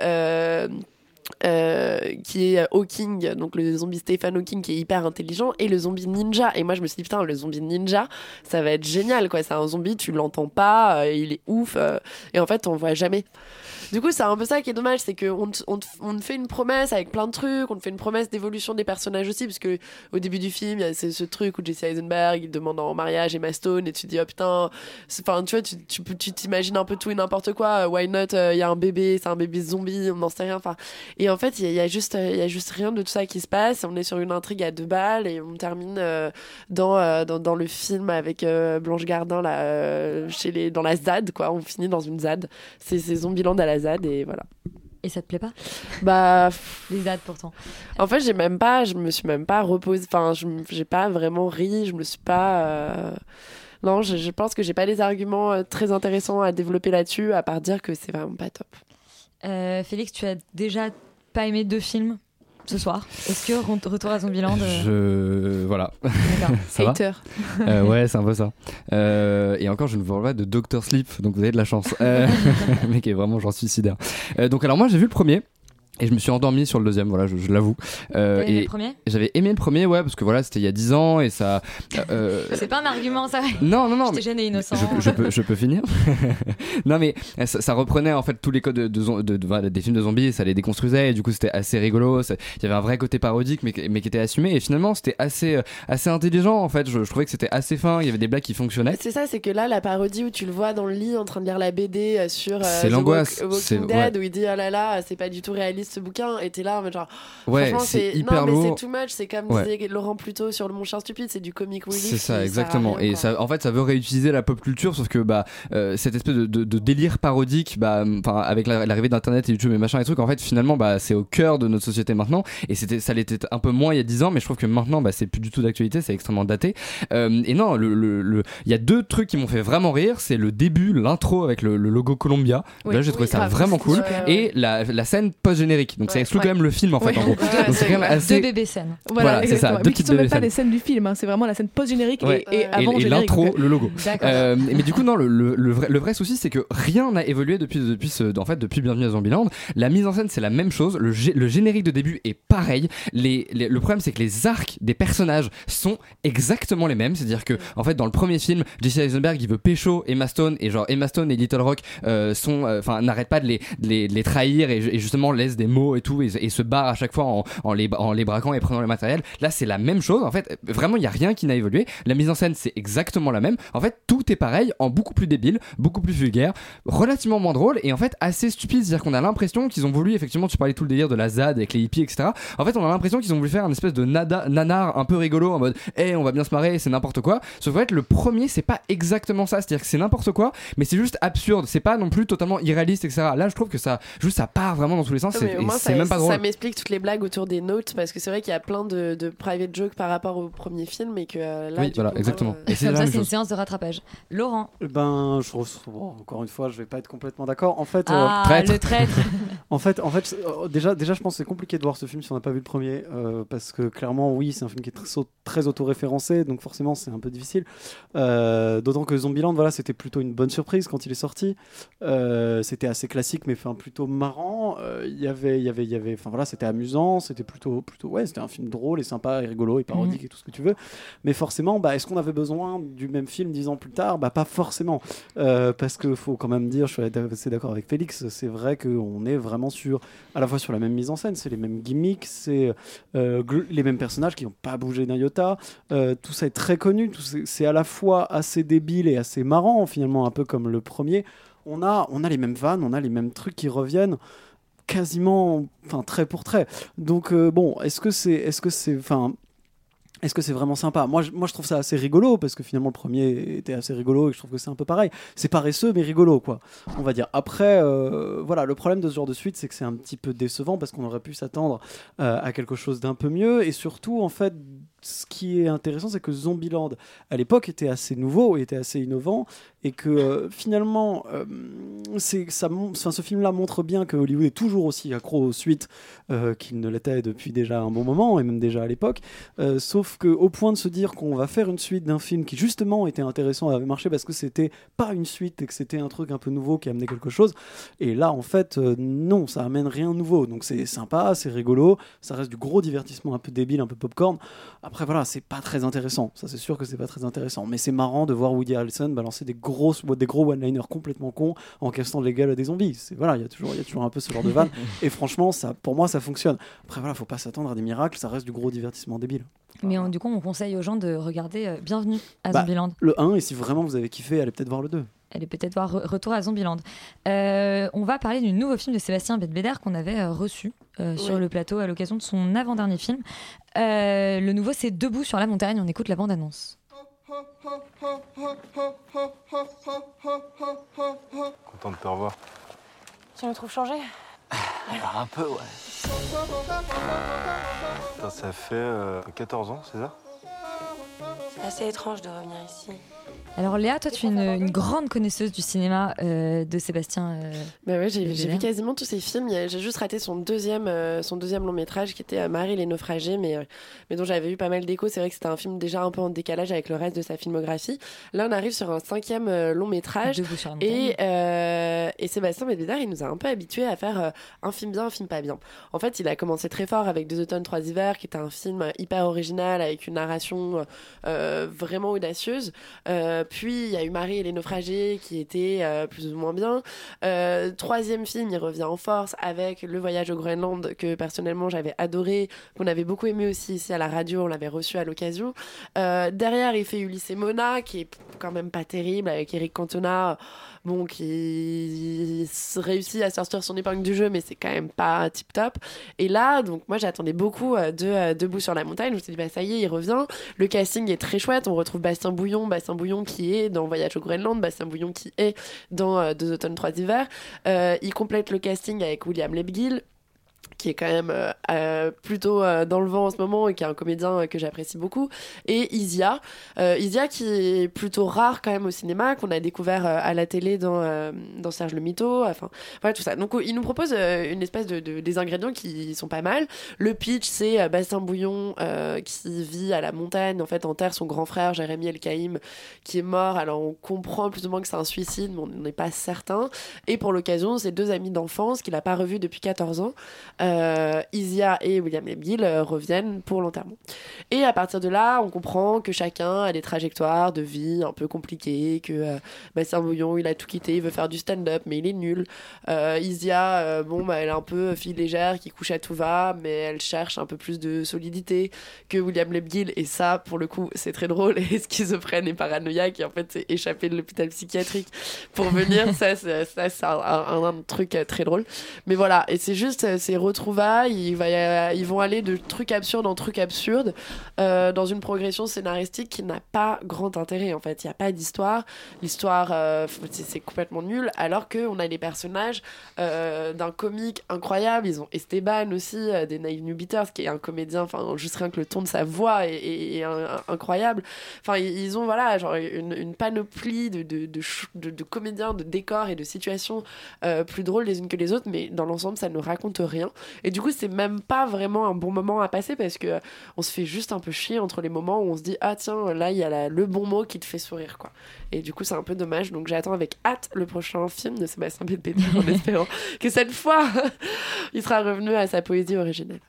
Euh, qui est Hawking, donc le zombie Stephen Hawking qui est hyper intelligent, et le zombie ninja. Et moi je me suis dit, putain, le zombie ninja, ça va être génial, quoi. C'est un zombie, tu l'entends pas, euh, il est ouf, euh, et en fait on le voit jamais. Du coup, c'est un peu ça qui est dommage, c'est qu'on on on te fait une promesse avec plein de trucs, on te fait une promesse d'évolution des personnages aussi, parce que au début du film, il y a ce, truc où Jesse Eisenberg il demande en mariage Emma Stone, et tu dis, oh putain, enfin, tu vois, tu tu tu t'imagines un peu tout et n'importe quoi, why not, il y a un bébé, c'est un bébé zombie, on n'en sait rien, enfin. Et en fait, il y, a- il y a juste, euh, il y a juste rien de tout ça qui se passe, on est sur une intrigue à deux balles, et on termine euh, dans, euh, dans, dans le film avec Blanche Gardin, là, chez les, dans la ZAD, quoi, on finit dans une ZAD. C'est Zombieland à la ZAD, et voilà. Et ça te plaît pas? Bah. Les ZAD pourtant. En fait, j'ai même pas, je me suis même pas reposée. Enfin, j'ai pas vraiment ri. Je me suis pas. euh, Non, je, je pense que j'ai pas des arguments très intéressants à développer là-dessus, à part dire que c'est vraiment pas top. Euh, Félix, tu as déjà pas aimé deux films ce soir. Est-ce que Re- Retour à Zombieland euh, Je. Voilà. ça va Hater. Euh, Ouais, c'est un peu ça. Euh, et encore, je ne vous parle pas de Doctor Sleep, donc vous avez de la chance. Euh, mais qui est vraiment genre suicidaire. Euh, donc, alors, moi, j'ai vu le premier. Et je me suis endormi sur le deuxième, voilà, je, je l'avoue. Euh, aimé et le premier? J'avais aimé le premier, ouais, parce que voilà, c'était il y a 10 ans et ça. euh, C'est pas un argument, ça. Non, non, non. J'étais et innocent. Je, je peux, je peux finir. non, mais ça, ça reprenait en fait tous les codes de, de, zom- de- de- voilà, des films de zombies, ça les déconstruisait et du coup c'était assez rigolo. Il y avait un vrai côté parodique, mais, qui- mais qui était assumé. Et finalement, c'était assez, euh, assez intelligent en fait. Je, je trouvais que c'était assez fin. Il y avait des blagues qui fonctionnaient. C'est ça, c'est que là, la parodie où tu le vois dans le lit en train de lire la BD euh, sur euh, C'est l'angoisse. Walk- C'est- Walking Dead, ouais. où il dit oh là là, c'est pas du tout réaliste ce bouquin, et t'es là en mode genre. Ouais, c'est hyper non, mais lourd. c'est too much, c'est comme Ouais. disait Laurent plus tôt sur le Mon Chien Stupide, c'est du comic relief. C'est ça, exactement. rien, et ça, en fait, ça veut réutiliser la pop culture, sauf que bah, euh, cette espèce de, de- de délire parodique, bah, enfin, avec la- l'arrivée d'Internet et YouTube et machin et trucs, en fait, finalement, bah, c'est au cœur de notre société maintenant. Et c'était, ça l'était un peu moins il y a 10 ans, mais je trouve que maintenant, bah, c'est plus du tout d'actualité, c'est extrêmement daté. Euh, et non, le, le, le- il y a deux trucs qui m'ont fait vraiment rire. C'est le début, l'intro avec le, logo Columbia. Oui. Là, j'ai trouvé Oui, ça grave, vraiment cool. Et la, la scène post-générique. Donc, ça exclut Ouais. quand même le film, en fait, en gros. Ouais, Donc, c'est quand même assez. Deux bébés scènes. Voilà, c'est ça, deux Mais qui petites sont même pas scènes. les scènes du film, hein, c'est vraiment la scène post-générique Ouais. et, et avant et, le et générique. l'intro, fait. le logo. Euh, mais du coup, non, le, le, le vrai, le vrai souci, c'est que rien n'a évolué depuis, depuis, ce, en fait, depuis Bienvenue à Zombieland. La mise en scène, c'est la même chose. Le, le générique de début est pareil. Les, les- le problème, c'est que les arcs des personnages sont exactement les mêmes. C'est-à-dire que, en fait, dans le premier film, Jesse Eisenberg, il veut pécho Emma Stone, et genre Emma Stone et Little Rock euh, sont, euh, enfin, n'arrêtent pas de les, de les, de les trahir et, et justement laissent des mots et tout, et, et se barrent à chaque fois en, en, les, en les braquant et prenant le matériel. Là, c'est la même chose. En fait, vraiment, il y a rien qui n'a évolué. La mise en scène, c'est exactement la même. En fait, tout est pareil, en beaucoup plus débile, beaucoup plus vulgaire, relativement moins drôle et en fait assez stupide. C'est-à-dire qu'on a l'impression qu'ils ont voulu, effectivement, tu parlais tout le délire de la ZAD avec les hippies, etc. En fait, on a l'impression qu'ils ont voulu faire un espèce de nada, nanar un peu rigolo en mode, hé, on va bien se marrer, c'est n'importe quoi. Sauf qu'en fait, le premier, c'est pas exactement ça. C'est-à-dire que c'est n'importe quoi, mais c'est juste absurde. C'est pas non plus totalement irréaliste, etc. Là, je trouve que ça, juste, ça part vraiment dans tous les sens. C'est- mais au moins, c'est ça, même pas drôle. ça m'explique toutes les blagues autour des notes parce que c'est vrai qu'il y a plein de, de private jokes par rapport au premier film et que euh, là, Oui, voilà, coup, exactement. euh, Comme ça, c'est une séance de rattrapage. Laurent. Eh Ben, je trouve, bon, encore une fois, je vais pas être complètement d'accord. En fait, Ah, euh, le traître. en fait, en fait, euh, déjà, déjà, je pense que c'est compliqué de voir ce film si on n'a pas vu le premier, euh, parce que clairement, oui, c'est un film qui est très, très auto-référencé, donc forcément, c'est un peu difficile. Euh, D'autant que Zombieland, voilà, c'était plutôt une bonne surprise quand il est sorti. Euh, c'était assez classique, mais enfin plutôt marrant. Euh, Il y avait, il y avait, il y avait, enfin voilà, c'était amusant, c'était plutôt, plutôt, ouais, c'était un film drôle et sympa et rigolo et parodique Mhm. et tout ce que tu veux. Mais forcément, bah, est-ce qu'on avait besoin du même film dix ans plus tard? Bah, pas forcément. Euh, parce que faut quand même dire, je suis assez d'accord avec Félix, c'est vrai qu'on est vraiment sur, à la fois sur la même mise en scène, c'est les mêmes gimmicks, c'est euh, les mêmes personnages qui n'ont pas bougé d'un iota. Euh, tout ça est très connu, c'est à la fois assez débile et assez marrant, finalement, un peu comme le premier. On a, on a les mêmes vannes, on a les mêmes trucs qui reviennent quasiment, enfin trait pour trait. Donc euh, bon, est-ce que c'est, est-ce que c'est, enfin, est-ce que c'est vraiment sympa? Moi je, moi, je trouve ça assez rigolo parce que finalement le premier était assez rigolo et je trouve que c'est un peu pareil. C'est paresseux mais rigolo, quoi. On va dire. Après, euh, voilà, le problème de ce genre de suite, c'est que c'est un petit peu décevant parce qu'on aurait pu s'attendre euh, à quelque chose d'un peu mieux et surtout, en fait, ce qui est intéressant, c'est que Zombieland à l'époque était assez nouveau, était assez innovant et que euh, finalement, euh, ça, ce film-là montre bien que Hollywood est toujours aussi accro aux suites euh, qu'il ne l'était depuis déjà un bon moment et même déjà à l'époque. Sauf que au point de se dire qu'on va faire une suite d'un film qui justement était intéressant, avait marché parce que c'était pas une suite et que c'était un truc un peu nouveau qui amenait quelque chose. Et là, en fait, non, ça amène rien de nouveau. Donc c'est sympa, c'est rigolo, ça reste du gros divertissement un peu débile, un peu popcorn. Après voilà, c'est pas très intéressant. Ça c'est sûr que c'est pas très intéressant. Mais c'est marrant de voir Woody Harrelson balancer des grosses, des gros one-liners complètement cons en castant les gueules à des zombies. C'est voilà, il y a toujours, il y a toujours un peu ce genre de vanne. Et franchement, ça, pour moi, ça fonctionne. Après voilà, faut pas s'attendre à des miracles. Ça reste du gros divertissement débile. Mais on- du coup, on conseille aux gens de regarder euh, Bienvenue à Bah, Zombieland. Le 1, et si vraiment vous avez kiffé, allez peut-être voir le 2. Elle est peut-être voir Re- Retour à Zombieland. Euh, on va parler du nouveau film de Sébastien Bedbeder qu'on avait euh, reçu euh, sur le plateau à l'occasion de son avant-dernier film. Euh, le nouveau, c'est Debout sur la montagne. On écoute la bande-annonce. Content de te revoir. Tu me trouves changé? Un peu, ouais. ça fait euh, 14 ans, c'est ça? C'est assez étrange de revenir ici. Alors Léa, toi tu es une, une grande connaisseuse du cinéma euh, de Sébastien. euh, Bah ouais, j'ai vu quasiment tous ses films. J'ai juste raté son deuxième, euh, son deuxième long métrage qui était euh, Marie les naufragés, mais, mais dont j'avais eu pas mal d'échos. C'est vrai que c'était un film déjà un peu en décalage avec le reste de sa filmographie. Là, on arrive sur un cinquième long métrage. Et, et Sébastien Bédédard, il nous a un peu habitués à faire un film bien, un film pas bien. En fait, il a commencé très fort avec Deux automnes, trois hivers, qui était un film hyper original, avec une narration vraiment audacieuse. Euh, puis, il y a eu Marie et les naufragés, qui était euh, plus ou moins bien. Euh, troisième film, il revient en force avec Le voyage au Groenland, que personnellement j'avais adoré, qu'on avait beaucoup aimé aussi ici à la radio, on l'avait reçu à l'occasion. Derrière, il fait Ulysse et Mona, qui est quand même pas terrible, avec Eric Cantona, bon, qui réussit à sortir son épingle du jeu, mais c'est quand même pas tip top. Et là, donc moi j'attendais beaucoup euh, de euh, Debout sur la montagne, je me suis dit, bah ça y est, il revient. Le casting est très chouette, on retrouve Bastien Bouillon, Bastien Bouillon qui est dans Voyage au Groenland, Bastien Bouillon qui est dans euh, Deux automnes, trois hivers. Il complète le casting avec William Lebguil qui est quand même euh, euh, plutôt euh, dans le vent en ce moment et qui est un comédien que j'apprécie beaucoup et Isia. Isia qui est plutôt rare quand même au cinéma qu'on a découvert à la télé dans, dans Serge le Mito enfin voilà tout ça. Donc il nous propose une espèce de, de- des ingrédients qui sont pas mal. Le pitch c'est Bastien Bouillon qui vit à la montagne en fait enterre son grand frère Jérémy El Kaïm qui est mort. Alors on comprend plus ou moins que c'est un suicide mais on n'est pas certain. Et pour l'occasion c'est deux amis d'enfance qu'il n'a pas revus depuis 14 ans Isia et William Lebguil euh, reviennent pour l'enterrement. Et à partir de là, on comprend que chacun a des trajectoires de vie un peu compliquées, que euh, Bastien Bouillon, il a tout quitté, il veut faire du stand-up, mais il est nul. Euh, Isia, euh, bon, bah, elle est un peu fille légère qui couche à tout va, mais elle cherche un peu plus de solidité que William Lebguil. Et ça, pour le coup, c'est très drôle et schizophrène et paranoïaque. Et en fait, c'est échappé de l'hôpital psychiatrique pour venir. ça, c'est un, un- un truc euh, très drôle. Mais voilà, et c'est juste euh, ces retrouvailles, ils vont aller de trucs absurdes en trucs absurdes euh, dans une progression scénaristique qui n'a pas grand intérêt en fait. Il n'y a pas d'histoire, l'histoire euh, c'est complètement nul, alors qu'on a des personnages euh, d'un comique incroyable. Ils ont Esteban aussi, des Naive New qui est un comédien, enfin juste rien que le ton de sa voix est, incroyable. Enfin, ils ont voilà, genre une, panoplie de, comédiens, de décors et de situations plus drôles les unes que les autres, mais dans l'ensemble, ça ne raconte rien. Et du coup, c'est même pas vraiment un bon moment à passer parce que euh, on se fait juste un peu chier entre les moments où on se dit ah tiens là il y a la- le bon mot qui te fait sourire quoi. Et du coup, c'est un peu dommage. Donc j'attends avec hâte le prochain film de Sébastien Bédédard en espérant que cette fois il sera revenu à sa poésie originelle.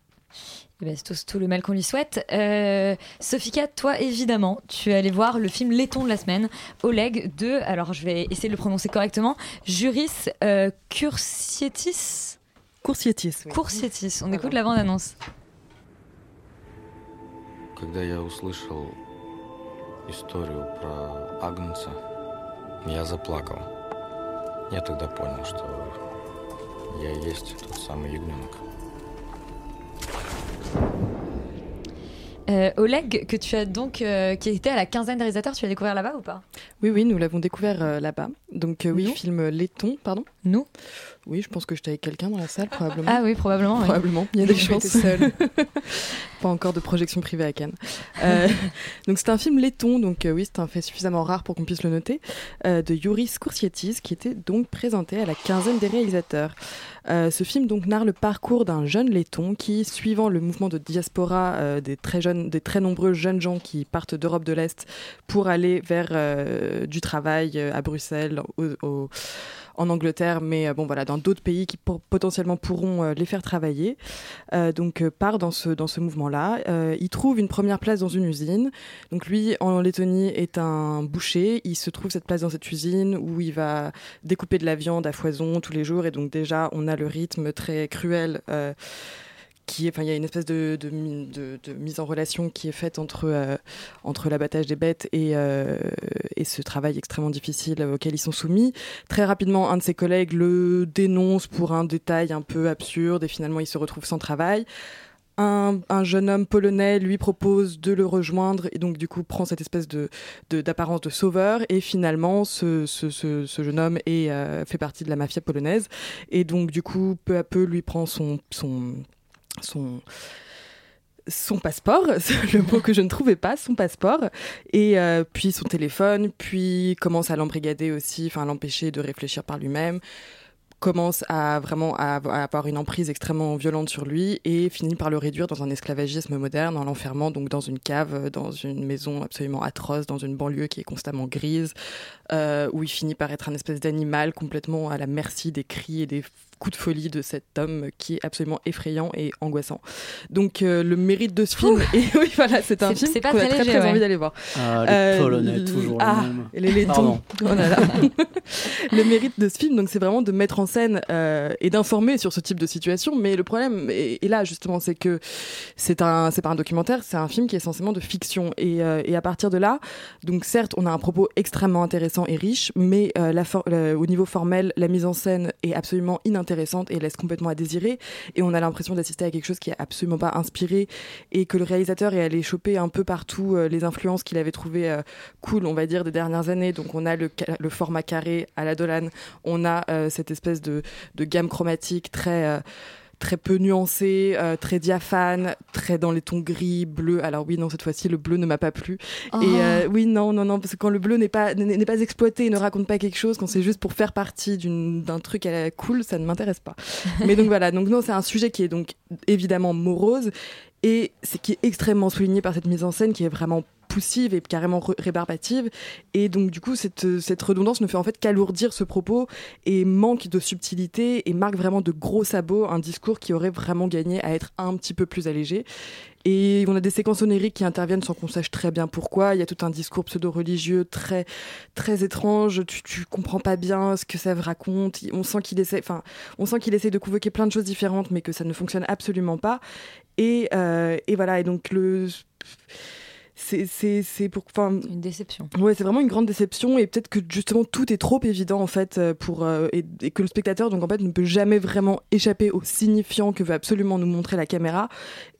Eh ben, c'est tout, tout le mal qu'on lui souhaite. Euh, Sophie Kat, toi, évidemment, tu es allée voir le film Laiton de la semaine, Oleg de, alors je vais essayer de le prononcer correctement, Juris euh, Cursietis. Coursietis. Coursietis. On écoute la bande-annonce. Когда я услышал историю про Агнца, я заплакал. Я тогда понял, что я и есть тот самый ягненок. Euh, Oleg, que tu as donc, euh, qui était à la quinzaine des réalisateurs, tu l'as découvert là-bas ou pas? Oui, oui, nous l'avons découvert euh, là-bas. Donc, oui, Nous? film Laiton, pardon. Nous? Oui, je pense que j'étais avec quelqu'un dans la salle, probablement. Ah oui, probablement. oui. Probablement, il y a des chances. seule. Pas encore de projection privée à Cannes. Donc c'est un film laiton, donc oui, c'est un fait suffisamment rare pour qu'on puisse le noter, de Yuris Koursietis, qui était donc présenté à la quinzaine des réalisateurs. Euh, ce film donc narre le parcours d'un jeune laiton qui, suivant le mouvement de diaspora euh, des très jeunes, des très nombreux jeunes gens qui partent d'Europe de l'Est pour aller vers euh, du travail à Bruxelles, au- en Angleterre, mais euh, bon voilà, dans d'autres pays qui potentiellement pourront euh, les faire travailler. Euh, donc part dans ce dans ce mouvement-là. Il trouve une première place dans une usine. Donc lui en Lettonie est un boucher. Il se trouve cette place dans cette usine où il va découper de la viande à foison tous les jours et donc déjà on a le rythme très cruel. euh, il y a une espèce de, de mi- de- de mise en relation qui est faite entre, euh, l'abattage des bêtes et, euh, et ce travail extrêmement difficile auquel ils sont soumis. Très rapidement, un de ses collègues le dénonce pour un détail un peu absurde et finalement il se retrouve sans travail. Un, un jeune homme polonais lui propose de le rejoindre et donc du coup prend cette espèce de d'apparence de, sauveur et finalement ce, jeune homme est, euh, fait partie de la mafia polonaise et donc du coup peu à peu lui prend son, son son passeport, le mot que je ne trouvais pas, son passeport, et euh, puis son téléphone, puis commence à l'embrigader aussi, enfin à l'empêcher de réfléchir par lui-même, commence à vraiment à, avoir une emprise extrêmement violente sur lui et finit par le réduire dans un esclavagisme moderne en l'enfermant donc dans une cave, dans une maison absolument atroce, dans une banlieue qui est constamment grise, euh, où il finit par être un espèce d'animal complètement à la merci des cris et des coups de folie de cet homme qui est absolument effrayant et angoissant. Donc euh, le mérite de ce film, et oui voilà, c'est un film qu'on a très très léger, très ouais. envie d'aller voir. Ah, les Euh, Polonais, toujours les ah, les laitons. Oh là là. le mérite de ce film, donc c'est vraiment de mettre en scène euh, et d'informer sur ce type de situation. Mais le problème est, est là justement, c'est que c'est un, c'est pas un documentaire, c'est un film qui est essentiellement de fiction. Et, euh, et à partir de là, donc certes, on a un propos extrêmement intéressant et riche, mais euh, la for- le- au niveau formel, la mise en scène est absolument inintéressante et laisse complètement à désirer. Et on a l'impression d'assister à quelque chose qui est absolument pas inspiré et que le réalisateur est allé choper un peu partout euh, les influences qu'il avait trouvées euh, cool, on va dire, des dernières années. Donc on a le, le format carré à la Dolan, on a euh, cette espèce de gamme chromatique très... très peu nuancée, euh, très diaphane, très dans les tons gris, bleu. Alors oui, non, cette fois-ci, le bleu ne m'a pas plu. Oh. Et euh, oui, non, non, non, parce que quand le bleu n'est pas, n'est pas exploité et ne raconte pas quelque chose, quand c'est juste pour faire partie d'une- d'un truc à la cool, ça ne m'intéresse pas. Mais donc voilà, donc non, c'est un sujet qui est donc évidemment morose et c'est qui est extrêmement souligné par cette mise en scène qui est vraiment et carrément rébarbative et donc du coup cette, cette redondance ne fait en fait qu'alourdir ce propos et manque de subtilité et marque vraiment de gros sabots un discours qui aurait vraiment gagné à être un petit peu plus allégé et on a des séquences onériques qui interviennent sans qu'on sache très bien pourquoi. Il y a tout un discours pseudo-religieux très, très étrange. Tu, tu comprends pas bien ce que ça raconte. On sent qu'il essaie, enfin, on sent qu'il essaie de convoquer plein de choses différentes, mais que ça ne fonctionne absolument pas. Et, euh, et voilà. Et donc le, c'est, pour, enfin, Une déception. Ouais, c'est vraiment une grande déception et peut-être que justement tout est trop évident en fait euh, pour euh, et, et que le spectateur donc en fait ne peut jamais vraiment échapper au signifiant que veut absolument nous montrer la caméra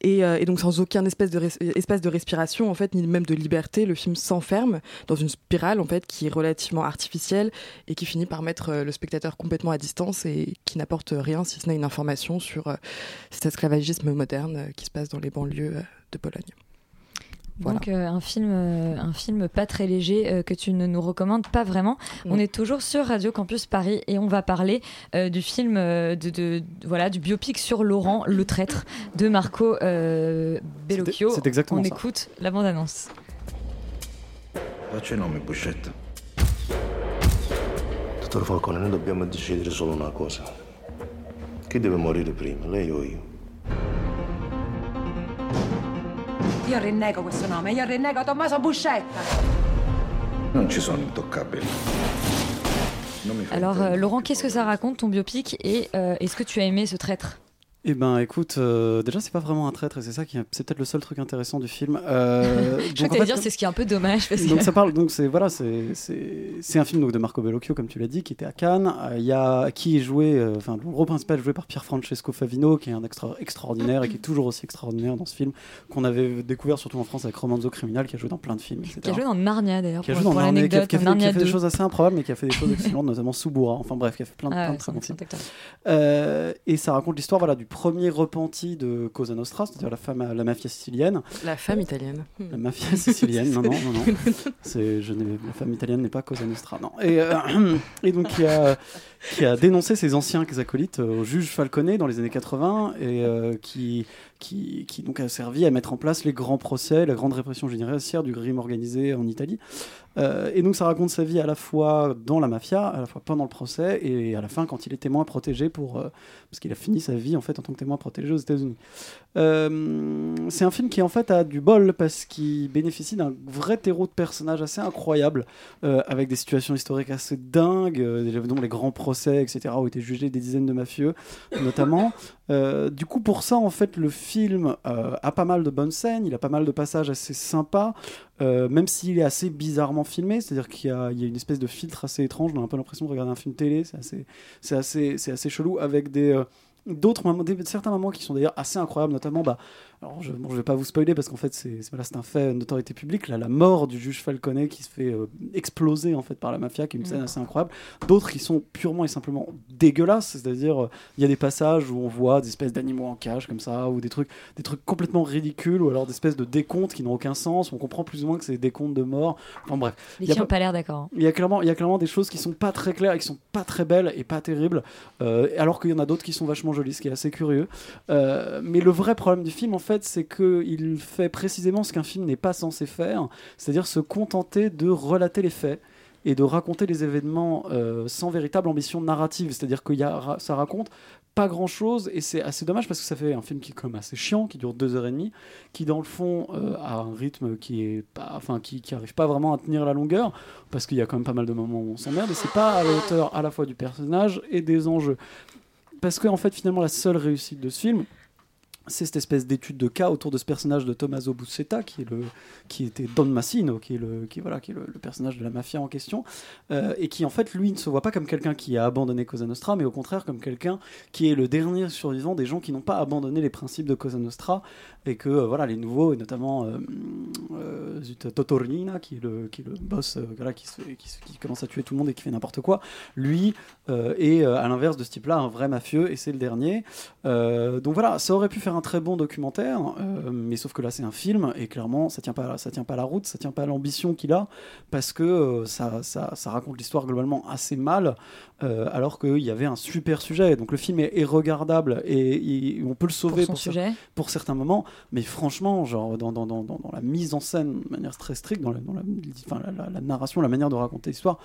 et, euh, et donc sans aucun espèce de espace de respiration en fait ni même de liberté le film s'enferme dans une spirale en fait qui est relativement artificielle et qui finit par mettre euh, le spectateur complètement à distance et qui n'apporte rien si ce n'est une information sur cet esclavagisme moderne qui se passe dans les banlieues de Pologne. Voilà. Donc euh, un film, euh, un film pas très léger euh, que tu ne nous recommandes pas vraiment. Non. On est toujours sur Radio Campus Paris et on va parler euh, du film euh, de, de- voilà du biopic sur Laurent le traître de Marco euh, Bellocchio. c'est exactement on ça. écoute la bande annonce. Faccia i nomi, Buscetta. Dottor Falcone, noi dobbiamo decidere solo una cosa. Chi deve morire prima, lei o io? Io rinnego questo nome, io rinnego Tommaso Buscetta. Non ci sono intoccabili. Alors euh, Laurent, qu'est-ce que ça raconte ton biopic et euh, est-ce que tu as aimé ce traître? Eh ben, écoute, euh, déjà, c'est pas vraiment un traître, et c'est ça qui, est- c'est peut-être le seul truc intéressant du film. Euh, Je donc, en fait, dire c'est ce qui est un peu dommage parce donc que ça parle, donc c'est voilà, c'est c'est un film donc de Marco Bellocchio comme tu l'as dit, qui était à Cannes. Euh, Il y a qui est joué, euh, enfin le rôle principal est joué par Pier Francesco Favino, qui est un extra extraordinaire et qui est toujours aussi extraordinaire dans ce film qu'on avait découvert surtout en France avec Romanzo Criminal, qui a joué dans plein de films, etc. qui a joué dans Narnia d'ailleurs Qui a joué dans Narnia, qui a, l'anecdote, qui a fait, qui a Narnia fait des 2. choses assez improbables, mais qui a fait des choses excellentes, notamment Subura. Enfin bref, qui a fait plein, de- Ah plein de très bons films. et ça raconte l'histoire voilà, du premier repenti de Cosa Nostra, c'est-à-dire la, femme, la mafia sicilienne. La femme italienne. La mafia sicilienne, non, non, non, non. C'est, je n'ai- la femme italienne n'est pas Cosa Nostra, non. Et, euh, et donc, qui a, qui a dénoncé ses anciens acolytes euh, au juge Falcone dans les années 80 et euh, qui, qui, donc a servi à mettre en place les grands procès, la grande répression judiciaire du crime organisé en Italie. Euh, et donc ça raconte sa vie à la fois dans la mafia, à la fois pendant le procès et à la fin quand il est témoin protégé pour parce qu'il a fini sa vie en fait en tant que témoin protégé aux États-Unis. C'est un film qui en fait a du bol parce qu'il bénéficie d'un vrai terreau de personnages assez incroyable avec des situations historiques assez dingues, dont les grands procès etc où étaient jugés des dizaines de mafieux notamment. Euh, du coup pour ça en fait le film euh, a pas mal de bonnes scènes, il a pas mal de passages assez sympas. Euh, même s'il est assez bizarrement filmé, c'est-à-dire qu'il y, y a une espèce de filtre assez étrange, on a un peu l'impression de regarder un film télé, c'est assez, assez, chelou, avec des, d'autres moments, des- certains moments qui sont d'ailleurs assez incroyables, notamment bah, Alors, je, bon, je vais pas vous spoiler parce qu'en fait, c'est voilà, c'est un fait d'autorité publique. Là, la mort du juge Falconet qui se fait euh, exploser en fait par la mafia, qui est une scène assez incroyable. D'autres qui sont purement et simplement dégueulasses, c'est-à-dire euh, il y a des passages où on voit des espèces d'animaux en cage comme ça, ou des trucs, des trucs complètement ridicules, ou alors des espèces de décomptes qui n'ont aucun sens. On comprend plus ou moins que c'est des décomptes de morts. Enfin bref. Les y a n'ont pas l'air d'accord. hein. il y a clairement, y a clairement des choses qui sont pas très claires et qui sont pas très belles et pas terribles, euh, alors qu'il y en a d'autres qui sont vachement jolies, ce qui est assez curieux. Mais le vrai problème du film, en fait, c'est que il fait précisément ce qu'un film n'est pas censé faire, c'est-à-dire se contenter de relater les faits et de raconter les événements euh, sans véritable ambition narrative. C'est-à-dire que ça raconte pas grand chose et c'est assez dommage parce que ça fait un film qui est même assez chiant, qui dure deux heures et demie, qui dans le fond euh, a un rythme qui est pas, enfin qui, arrive pas vraiment à tenir la longueur parce qu'il y a quand même pas mal de moments où on s'emmerde et c'est pas à la hauteur à la fois du personnage et des enjeux. Parce que fait finalement la seule réussite de ce film c'est cette espèce d'étude de cas autour de ce personnage de Tommaso Buscetta qui est le qui était Don Massino qui est le qui voilà qui est le, personnage de la mafia en question euh, et qui en fait lui ne se voit pas comme quelqu'un qui a abandonné Cosa Nostra mais au contraire comme quelqu'un qui est le dernier survivant des gens qui n'ont pas abandonné les principes de Cosa Nostra et que euh, voilà les nouveaux et notamment euh, euh, qui est le qui le boss voilà qui, qui, commence à tuer tout le monde et qui fait n'importe quoi lui est à l'inverse de ce type là un vrai mafieux et c'est le dernier. Donc voilà ça aurait pu faire un très bon documentaire euh, mais sauf que là c'est un film et clairement ça tient pas ça tient pas la route ça tient pas l'ambition qu'il a parce que euh, ça, ça, ça raconte l'histoire globalement assez mal euh, alors qu'il y avait un super sujet donc le film est, est regardable et, on peut le sauver cer- pour certains moments mais franchement genre dans, dans, dans, dans, dans la mise en scène de manière très stricte dans, la, dans la, enfin, la- la- la narration la manière de raconter l'histoire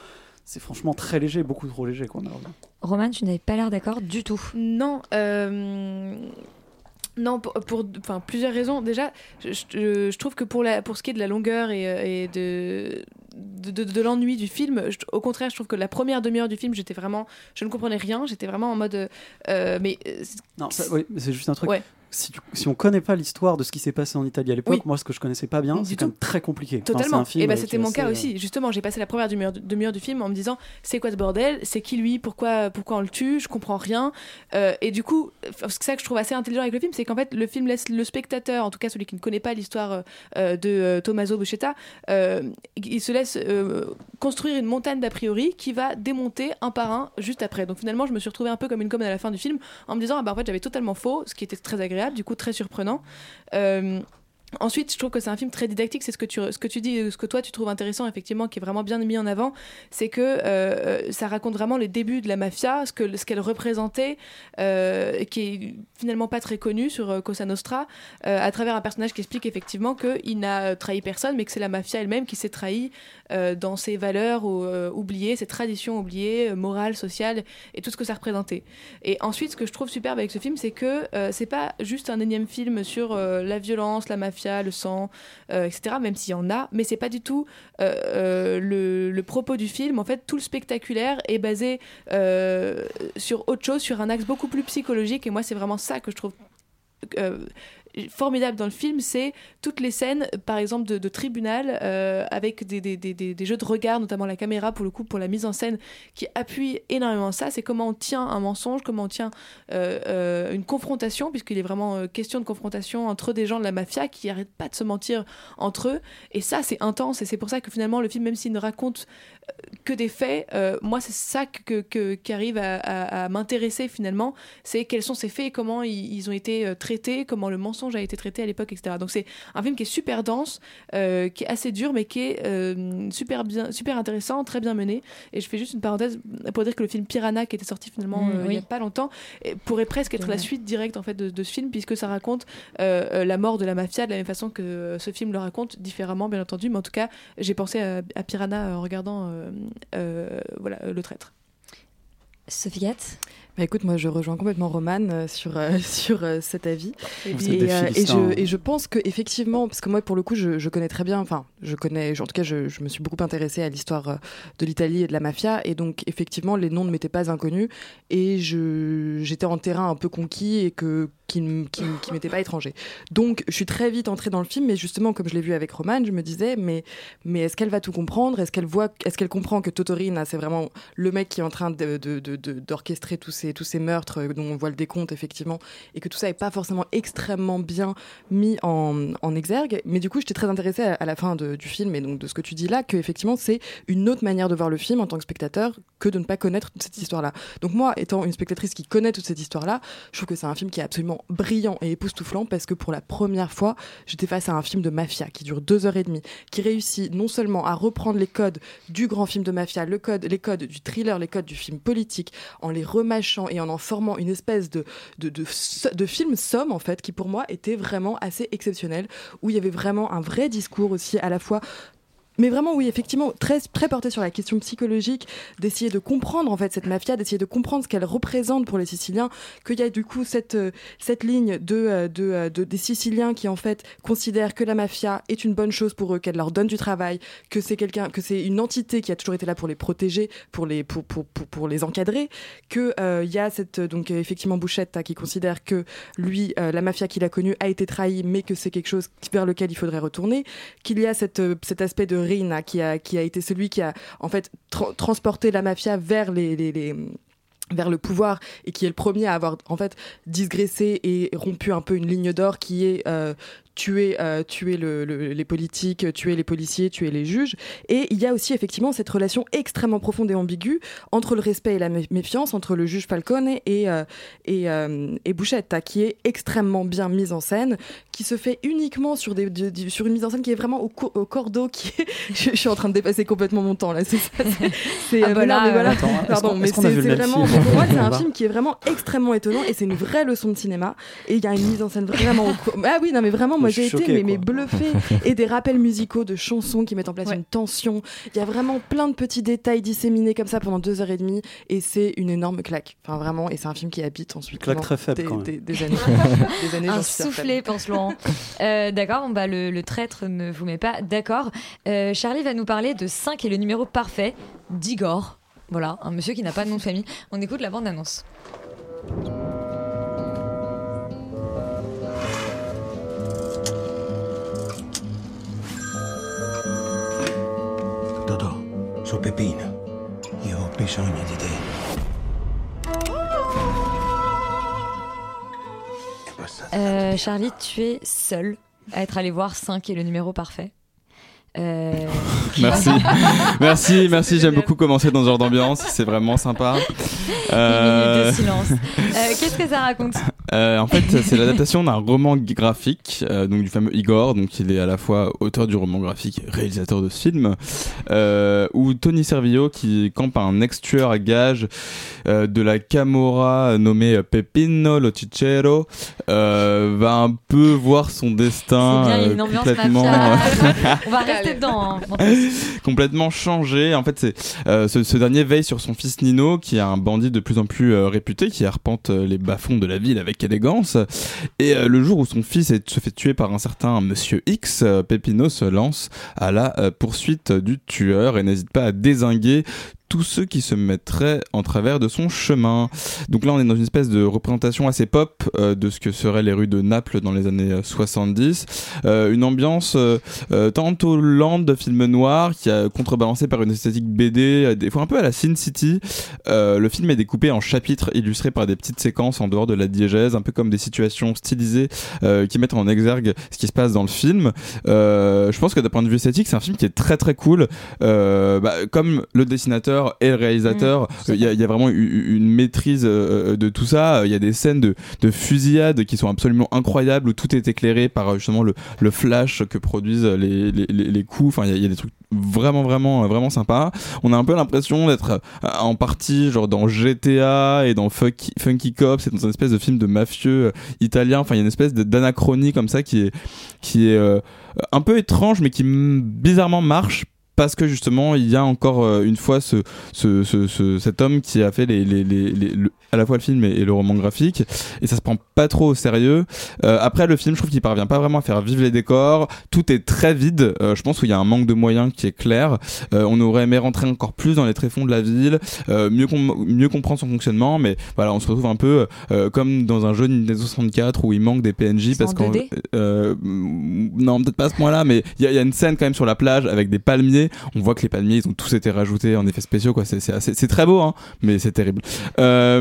c'est franchement très léger beaucoup trop léger quoi malheureusement. Roman, tu n'avais pas l'air d'accord du tout. Non, euh, non, pour, pour- enfin, plusieurs raisons. Déjà, je, je- je trouve que pour, la, pour ce qui est de la longueur et, et de, de, de- de l'ennui du film, je- au contraire, je trouve que la première demi-heure du film, j'étais vraiment, je ne comprenais rien. J'étais vraiment en mode, euh, mais euh, Non, ça- oui, c'est juste un truc. Ouais. Si, tu- si on connaît pas l'histoire de ce qui s'est passé en Italie à l'époque, Oui. moi ce que je connaissais pas bien, c'est quand même très compliqué. Totalement. et bah euh, c'était mon cas aussi. Justement, j'ai passé la première demi-heure du film en me disant c'est quoi ce bordel? C'est qui lui? Pourquoi pourquoi on le tue? Je comprends rien. Euh, et du coup, c'est ça que je trouve assez intelligent avec le film, c'est qu'en fait le film laisse le spectateur, en tout cas celui qui ne connaît pas l'histoire euh, de euh, Tommaso Buscetta, euh, il se laisse euh, construire une montagne d'a priori qui va démonter un par un juste après. Donc finalement, je me suis retrouvée un peu comme une commune à la fin du film en me disant ah bah en fait j'avais totalement faux, ce qui était très agréable, du coup très surprenant. Euh, Ensuite, je trouve que c'est un film très didactique. C'est ce que tu, ce que tu dis, ce que toi tu trouves intéressant, effectivement, qui est vraiment bien mis en avant, c'est que euh, ça raconte vraiment les débuts de la mafia, ce que, ce qu'elle représentait, euh, qui est finalement pas très connu sur euh, Cosa Nostra, euh, à travers un personnage qui explique effectivement qu'il n'a trahi personne, mais que c'est la mafia elle-même qui s'est trahie euh, dans ses valeurs ou, euh, oubliées, ses traditions oubliées, euh, morales, sociales, et tout ce que ça représentait. Et ensuite, ce que je trouve superbe avec ce film, c'est que euh, c'est pas juste un énième film sur euh, la violence, la mafia, le sang, euh, etc., même s'il y en a, mais c'est pas du tout euh, euh, le, propos du film. En fait, tout le spectaculaire est basé sur autre chose, sur un axe beaucoup plus psychologique, et moi, c'est vraiment ça que je trouve. Formidable dans le film, c'est toutes les scènes, par exemple, de, tribunal, euh, avec des, jeux de regard, notamment la caméra, pour le coup, pour la mise en scène, qui appuie énormément ça. C'est comment on tient un mensonge, comment on tient euh, euh, une confrontation, puisqu'il est vraiment question de confrontation entre des gens de la mafia qui n'arrêtent pas de se mentir entre eux. Et ça, c'est intense, et c'est pour ça que finalement, le film, même s'il ne raconte que des faits, euh, moi, c'est ça que, que- qui arrive à, à- à m'intéresser finalement, c'est quels sont ces faits et comment ils, ils ont été euh, traités, comment le mensonge a été traité à l'époque, etc. Donc c'est un film qui est super dense, euh, qui est assez dur, mais qui est euh, super bien, super intéressant, très bien mené. Et je fais juste une parenthèse pour dire que le film Piranha, qui était sorti finalement Mm, il y a pas longtemps, et pourrait presque être la suite directe en fait de, de ce film, puisque ça raconte la mort de la mafia de la même façon que ce film le raconte, différemment bien entendu. Mais en tout cas, j'ai pensé à, à Piranha en regardant voilà, euh, le traître. Sophie Gatt Bah écoute, moi je rejoins complètement Roman euh, sur, euh, sur euh, cet avis. Vous Et, êtes des euh, et, Philistins, je, hein. et je pense que effectivement, parce que moi pour le coup je, je connais très bien, enfin je connais, en tout cas je, je me suis beaucoup intéressée à l'histoire euh, de l'Italie et de la mafia, et donc effectivement les noms ne m'étaient pas inconnus, et je j'étais en terrain un peu conquis et que qui, ne- m'était pas étranger. Donc je suis très vite entrée dans le film, mais justement comme je l'ai vu avec Roman, je me disais mais mais est-ce qu'elle va tout comprendre? Est-ce qu'elle voit Est-ce qu'elle comprend que Totorina c'est vraiment le mec qui est en train de- de- de- d'orchestrer tous ces tous ces meurtres euh, dont on voit le décompte effectivement, et que tout ça n'est pas forcément extrêmement bien mis en, exergue. Mais du coup, j'étais très intéressée à, la fin du film et donc de ce que tu dis là, que effectivement c'est une autre manière de voir le film en tant que spectateur que de ne pas connaître cette histoire-là. Donc moi, étant une spectatrice qui connaît toute cette histoire-là, je trouve que c'est un film qui est absolument brillant et époustouflant parce que pour la première fois, j'étais face à un film de mafia qui dure deux heures et demie, qui réussit non seulement à reprendre les codes du grand film de mafia, le code, les codes du thriller, les codes du film politique, en les remâchant et en en formant une espèce de, de, de, de film somme en fait, qui pour moi était vraiment assez exceptionnel, où il y avait vraiment un vrai discours aussi à la fois mais vraiment, oui, effectivement, très, porté sur la question psychologique, d'essayer de comprendre en fait cette mafia, d'essayer de comprendre ce qu'elle représente pour les Siciliens, qu'il y a du coup cette, euh, ligne euh, euh, de- des Siciliens qui en fait considèrent que la mafia est une bonne chose pour eux, qu'elle leur donne du travail, que c'est quelqu'un, que c'est une entité qui a toujours été là pour les protéger, pour les, encadrer, que il y a cette donc effectivement Bouchette qui considère que lui, la mafia qu'il a connue a été trahie, mais que c'est quelque chose vers lequel il faudrait retourner, qu'il y a cet aspect de Qui a, qui a été celui qui a en fait tra- transporté la mafia vers les- vers le pouvoir et qui est le premier à avoir en fait digressé et rompu un peu une ligne d'or qui est euh, tuer, euh, tuer le- le- les politiques, tuer les policiers, tuer les juges. Et il y a aussi effectivement cette relation extrêmement profonde et ambiguë entre le respect et la mé- méfiance, entre le juge Falcone et, euh, et, euh, et Bouchetta, qui est extrêmement bien mise en scène, qui se fait uniquement sur, des, de- de- sur une mise en scène qui est vraiment au, co- au cordeau, qui est... je, je suis en train de dépasser complètement mon temps là, c'est ça. c'est- Ah euh, bah là, voilà. Attends, Pardon, mais vraiment, film? pour moi, c'est un film qui est vraiment extrêmement étonnant et c'est une vraie leçon de cinéma. Et il y a une mise en scène vraiment. au Ah oui, non, mais vraiment, moi j'ai été mais, mais bluffée. et des rappels musicaux de chansons qui mettent en place une tension. Il y a vraiment plein de petits détails disséminés comme ça pendant deux heures et demie et c'est une énorme claque. Enfin, vraiment, et c'est un film qui habite ensuite. Claque très faible, des, quand même. des- des années. des années, Un soufflé, pense Laurent. Euh, d'accord, bon, bah, le, le traître ne vous met pas d'accord. Euh, Charlie va nous parler de 5 et le numéro parfait d'Igor. Voilà, un monsieur qui n'a pas de nom de famille. On écoute la bande-annonce. Dodò, sono Pepino. Io ho bisogno di te. Euh, Charlie, tu es seul à être allé voir 5 et le numéro parfait. Euh, Merci, merci, merci. J'aime beaucoup commencer dans ce genre d'ambiance. C'est vraiment sympa. Une Euh, minute de silence. Euh, Qu'est-ce que ça raconte? Euh, en fait, c'est l'adaptation d'un roman graphique, euh, donc du fameux Igor. Donc, il est à la fois auteur du roman graphique, et réalisateur de ce film, euh, où Tony Servillo, qui campe un ex-tueur à gages euh, de la Camorra nommé Pepino Locicero, euh, va un peu voir son destin C'est bien, il y a une euh, ambiance complètement. On va rester dedans. hein. complètement changé. En fait, c'est euh, ce, ce dernier veille sur son fils Nino, qui est un bandit de plus en plus euh, réputé, qui arpente euh, les bas-fonds de la ville avec élégance. Et euh, le jour où son fils est- se fait tuer par un certain Monsieur X, euh, Pepino se lance à la euh, poursuite du tueur et n'hésite pas à désinguer tous ceux qui se mettraient en travers de son chemin. Donc là, on est dans une espèce de représentation assez pop euh, de ce que seraient les rues de Naples dans les années euh, 70. Euh, une ambiance euh, euh, tantôt lente de film noir qui a contrebalancé par une esthétique BD, euh, des fois un peu à la Sin City. Euh, le film est découpé en chapitres illustrés par des petites séquences en dehors de la diégèse, un peu comme des situations stylisées euh, qui mettent en exergue ce qui se passe dans le film. Euh, je pense que d'un point de vue esthétique, c'est un film qui est très très cool. Euh, bah, comme le dessinateur et le réalisateur, il y, a, il y a vraiment une maîtrise euh, de tout ça. Il y a des scènes de, de fusillade qui sont absolument incroyables où tout est éclairé par euh, justement le, le flash que produisent les, les, les, les coups. Enfin, il y, a- il y a des trucs vraiment vraiment vraiment sympas. On a un peu l'impression d'être euh, en partie genre dans GTA et dans Funky, Funky Cops, c'est dans une espèce de film de mafieux euh, italien. Enfin, il y a une espèce d'anachronie comme ça qui est qui est euh, un peu étrange mais qui mm, bizarrement marche parce que justement il y a encore euh, une fois ce, ce, ce, ce- cet homme qui a fait les, les, les, les- le- à la fois le film et, et le roman graphique. Et ça se prend pas trop au sérieux. Euh, après le film je trouve qu'il parvient pas vraiment à faire vivre les décors. Tout est très vide. Euh, je pense qu'il y a un manque de moyens qui est clair. Euh, on aurait aimé rentrer encore plus dans les tréfonds de la ville euh, mieux, com- mieux comprendre son fonctionnement. Mais voilà on se retrouve un peu euh, comme dans un jeu Nintendo 64 où il manque des PNJ parce en qu'en 2D? non peut-être pas à ce point là mais il y, y a une scène quand même sur la plage avec des palmiers palmiers. On voit que les palmiers, ils ont tous été rajoutés en effets spéciaux, quoi. C'est très beau, hein, mais c'est terrible. Euh,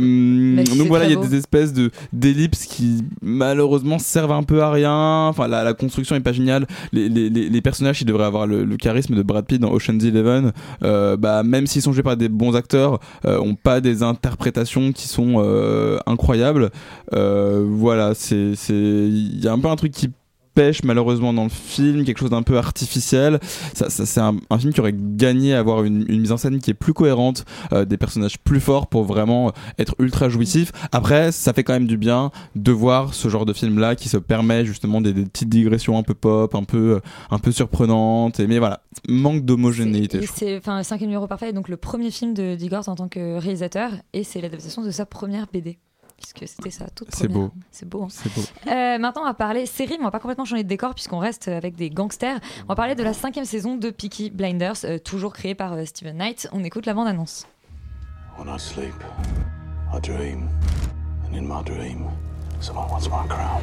si donc voilà, il y a beau. des espèces de d'ellipses qui malheureusement servent un peu à rien. Enfin, la, la construction est pas géniale. Les, les, les, les personnages qui devraient avoir le, le charisme de Brad Pitt dans Ocean's Eleven, euh, bah même s'ils sont joués par des bons acteurs, euh, ont pas des interprétations qui sont euh, incroyables. Euh, voilà, c'est c'est il y a un peu un truc qui pêche malheureusement dans le film, quelque chose d'un peu artificiel. Ça, ça, c'est un, un film qui aurait gagné à avoir une, une mise en scène qui est plus cohérente, euh, des personnages plus forts pour vraiment être ultra jouissif. Après, ça fait quand même du bien de voir ce genre de film là qui se permet justement des, des petites digressions un peu pop, un peu, un peu surprenantes. Et, mais voilà, manque d'homogénéité. C'est enfin le cinquième numéro parfait, est donc le premier film de Digors en tant que réalisateur, et c'est l'adaptation de sa première BD. Puisque c'était sa toute C'est première. beau. C'est beau. hein. C'est beau. Euh, maintenant, on va parler série, mais on va pas complètement changer de décor puisqu'on reste avec des gangsters. On va parler de la cinquième saison de Peaky Blinders, euh, toujours créée par euh, Steven Knight. On écoute la bande-annonce. When I sleep, I dream. And in my dream, someone wants my crown.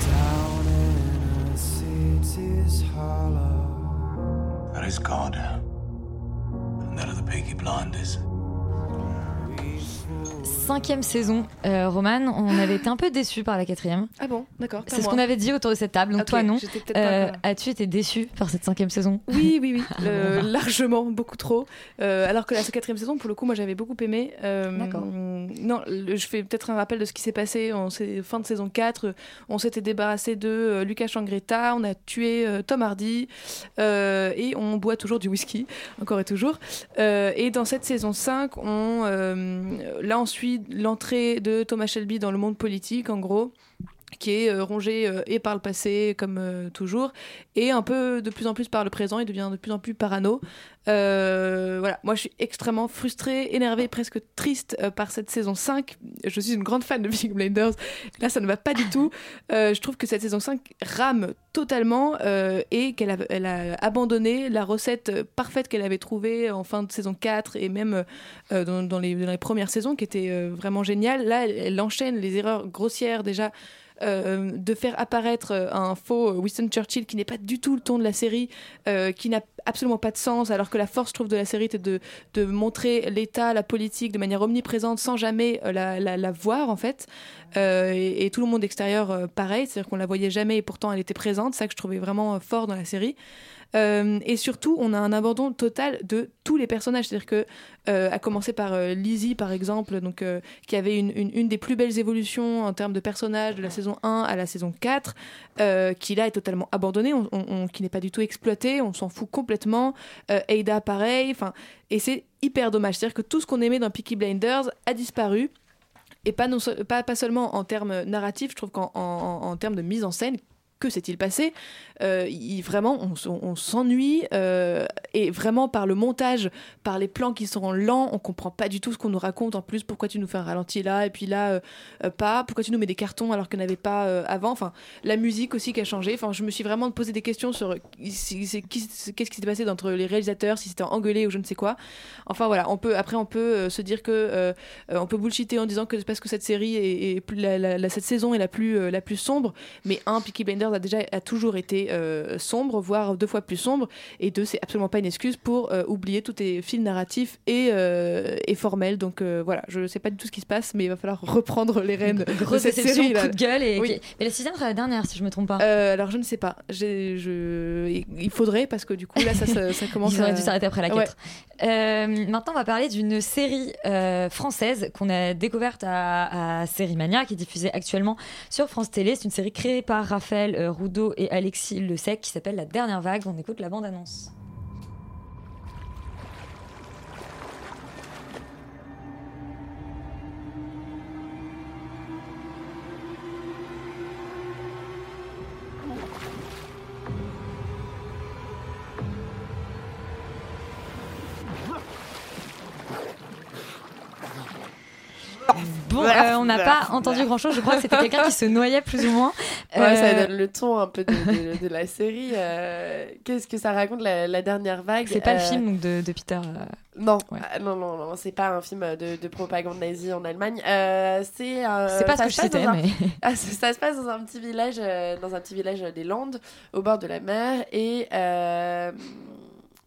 Down in a city's hollow. That is God. And that are the Peaky Blinders. Cinquième saison, euh, Roman, on avait été un peu déçus par la quatrième. Ah bon, d'accord. C'est ce qu'on avait dit autour de cette table, donc toi non. Euh. As-tu été déçu par cette cinquième saison? Oui, oui, oui, euh, largement, beaucoup trop. Alors que la quatrième saison, pour le coup, moi j'avais beaucoup aimé. D'accord. Non, le- je fais peut-être un rappel de ce qui s'est passé en fin de saison 4. On s'était débarrassé de Lucas Changretta, on a tué Tom Hardy et on boit toujours du whisky, encore et toujours. Et dans cette saison 5, on, là on suit l'entrée de Thomas Shelby dans le monde politique, en gros qui est euh, rongé euh, et par le passé comme euh, toujours et un peu de plus en plus par le présent il devient de plus en plus parano. Voilà. Moi je suis extrêmement frustrée énervée presque triste par cette saison 5 je suis une grande fan de Big Blinders. Là ça ne va pas du tout. Je trouve que cette saison 5 rame totalement et qu'elle a, abandonné la recette parfaite qu'elle avait trouvée en fin de saison 4 et même dans, les, premières saisons qui était vraiment géniale. Là elle enchaîne les erreurs grossières déjà euh, de faire apparaître euh, un faux Winston Churchill qui n'est pas du tout le ton de la série, euh, qui n'a absolument pas de sens, alors que la force, je trouve, de la série était de, montrer l'État, la politique de manière omniprésente sans jamais euh, la, voir, en fait. Euh, et, et tout le monde extérieur, euh, pareil, c'est-à-dire qu'on la voyait jamais et pourtant elle était présente, c'est ça que je trouvais vraiment euh, fort dans la série. Euh, et surtout, on a un abandon total de tous les personnages. C'est-à-dire que, euh, à commencer par euh, Lizzie, par exemple, donc, euh, qui avait une, des plus belles évolutions en termes de personnages de la saison 1 à la saison 4, euh, qui là est totalement abandonnée, on, on- on- qui n'est pas du tout exploité, on s'en fout complètement. Ada, pareil. Et c'est hyper dommage. C'est-à-dire que tout ce qu'on aimait dans Peaky Blinders a disparu. Et pas, seulement en termes narratifs, je trouve qu'en en, en- en termes de mise en scène, que s'est-il passé Euh, il- Vraiment, on, s'ennuie euh, et vraiment par le montage, par les plans qui sont lents, on comprend pas du tout ce qu'on nous raconte. En plus, pourquoi tu nous fais un ralenti là et puis là euh, pas? Pourquoi tu nous mets des cartons alors qu'il n'y avait pas avant? Enfin, la musique aussi qui a changé. Enfin, je me suis vraiment posé des questions sur qu'est-ce qui s'est passé entre les réalisateurs, si c'était engueulé ou je ne sais quoi. Enfin voilà, on peut après on peut se dire que on peut bullshiter en disant que c'est parce que cette série est, la, cette saison est la plus la plus sombre, mais un Peaky A déjà a toujours été euh, sombre, voire deux fois plus sombre, et deux c'est absolument pas une excuse pour euh, oublier tous tes fils narratifs et, euh, et formels. Donc voilà, je sais pas du tout ce qui se passe, mais il va falloir reprendre les rênes de Grosse cette déception, série. coup de gueule. Et, Oui. Mais la sixième sera la dernière, si je me trompe pas. Alors je ne sais pas. Je... Il faudrait parce que du coup là ça, ça, ça commence Ils auraient à... dû s'arrêter après la Ouais. 4. Euh, maintenant, on va parler d'une série française qu'on a découverte à, à Série Mania, qui est diffusée actuellement sur France Télé. C'est une série créée par Raphaël euh, Roudot et Alexis Le Sec qui s'appelle La Dernière Vague. On écoute la bande-annonce. Bon, euh, on n'a pas entendu grand-chose. Je crois que c'était quelqu'un qui se noyait plus ou moins. Ouais, ça Euh, donne le ton un peu de, de- de la série. Euh, Qu'est-ce que ça raconte la, la dernière vague C'est pas le film donc, de, de Peter. euh, Non, ah, non, non, non, c'est pas un film de, de propagande nazie en Allemagne. Euh, c'est euh, C'est pas ça ce que je citais, un- mais- Ah, ça, ça se passe dans un petit village, euh, dans un petit village des Landes, au bord de la mer, et euh,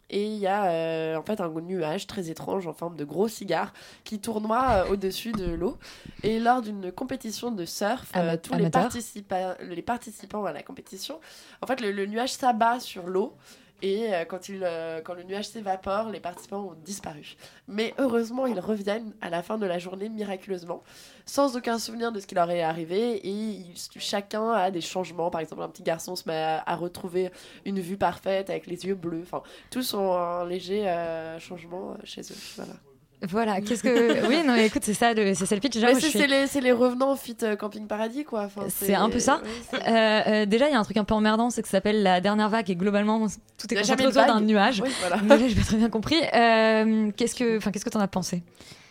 et il y a euh, en fait un nuage très étrange en forme de gros cigare qui tournoie euh, au-dessus de l'eau. Et lors d'une compétition de surf, euh, tous les, participa- les participants à la compétition, en fait, le, le nuage s'abat sur l'eau. Et euh, euh, quand le nuage s'évapore, les participants ont disparu. Mais heureusement, ils reviennent à la fin de la journée miraculeusement, sans aucun souvenir de ce qui leur est arrivé. Et chacun a des changements. Par exemple, un petit garçon se met à, retrouver une vue parfaite avec les yeux bleus. Enfin, tous ont un léger euh, changement chez eux. Voilà. Voilà, qu'est-ce que. Oui, non, mais écoute, c'est ça, le- c'est ça le pitch. Mais c'est suis- c'est les, les revenants fit euh, Camping Paradis, quoi. Enfin, C'est un peu ça. ouais, Euh, euh, déjà, il y a un truc un peu emmerdant, c'est que ça s'appelle la dernière vague et globalement, tout est concentré de autour d'un nuage. Oui, voilà. J'ai pas très bien compris. Euh, qu'est-ce que, enfin, qu'est-ce que t'en as pensé?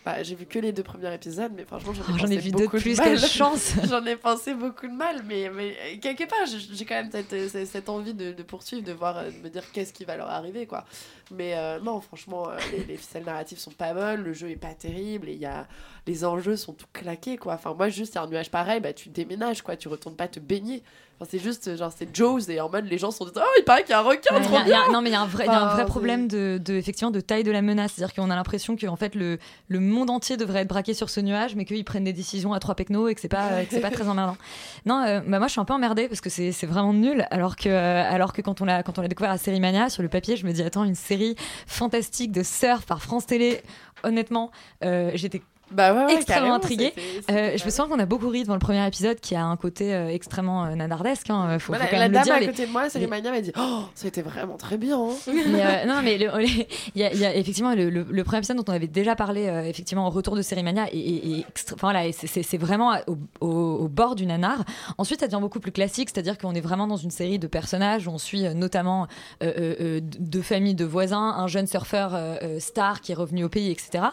Bah, j'ai vu que les deux premiers épisodes, mais franchement, j'en ai, Oh, j'en ai pensé vu deux de beaucoup plus, mal. quelle chance. J'en ai pensé beaucoup de mal, mais, mais quelque part, j'ai quand même cette, cette, envie de, de poursuivre, de voir, de me dire qu'est-ce qui va leur arriver, quoi. Mais euh, non, franchement, euh, les, les ficelles narratives sont pas bonnes, le jeu est pas terrible, et y a, les enjeux sont tout claqués, quoi. Enfin, moi, juste, a un nuage pareil, bah, tu déménages, quoi, tu retournes pas te baigner. Enfin, c'est juste, genre, c'est Jaws, et en mode, les gens sont dit, oh, il paraît qu'il y a un requin, Ouais, trop il y a- il y a- bien non mais il y a un vrai, il y a un Enfin, vrai c'est- problème de, de- effectivement de taille de la menace, c'est-à-dire qu'on a l'impression que en fait le, le monde entier devrait être braqué sur ce nuage, mais qu'ils prennent des décisions à trois pecnos et que c'est pas que c'est pas très emmerdant. Non, euh, bah moi je suis un peu emmerdée parce que c'est c'est vraiment nul, alors que euh, alors que quand on l'a quand on l'a découvert à Série Mania sur le papier, je me dis attends une série fantastique de surf par France Télé, honnêtement, euh, j'étais Bah ouais, ouais, extrêmement intriguée. Euh, je me souviens qu'on a beaucoup ri devant le premier épisode qui a un côté euh, extrêmement euh, nanardesque. Hein, faut, Voilà, faut quand la le dame dire. à les- côté de moi, Série les- Mania, m'a dit Oh, ça a été vraiment très bien. hein. mais, euh, non, mais le- les- il y, a- il y a effectivement le, premier épisode dont on avait déjà parlé, euh, effectivement, au retour de Série Mania, et, et- et extra- enfin, voilà, c'est- vraiment au, au- au bord du nanar. Ensuite, ça devient beaucoup plus classique, c'est-à-dire qu'on est vraiment dans une série de personnages où on suit euh, notamment deux familles de voisins, un jeune surfeur star qui est revenu au pays, etc.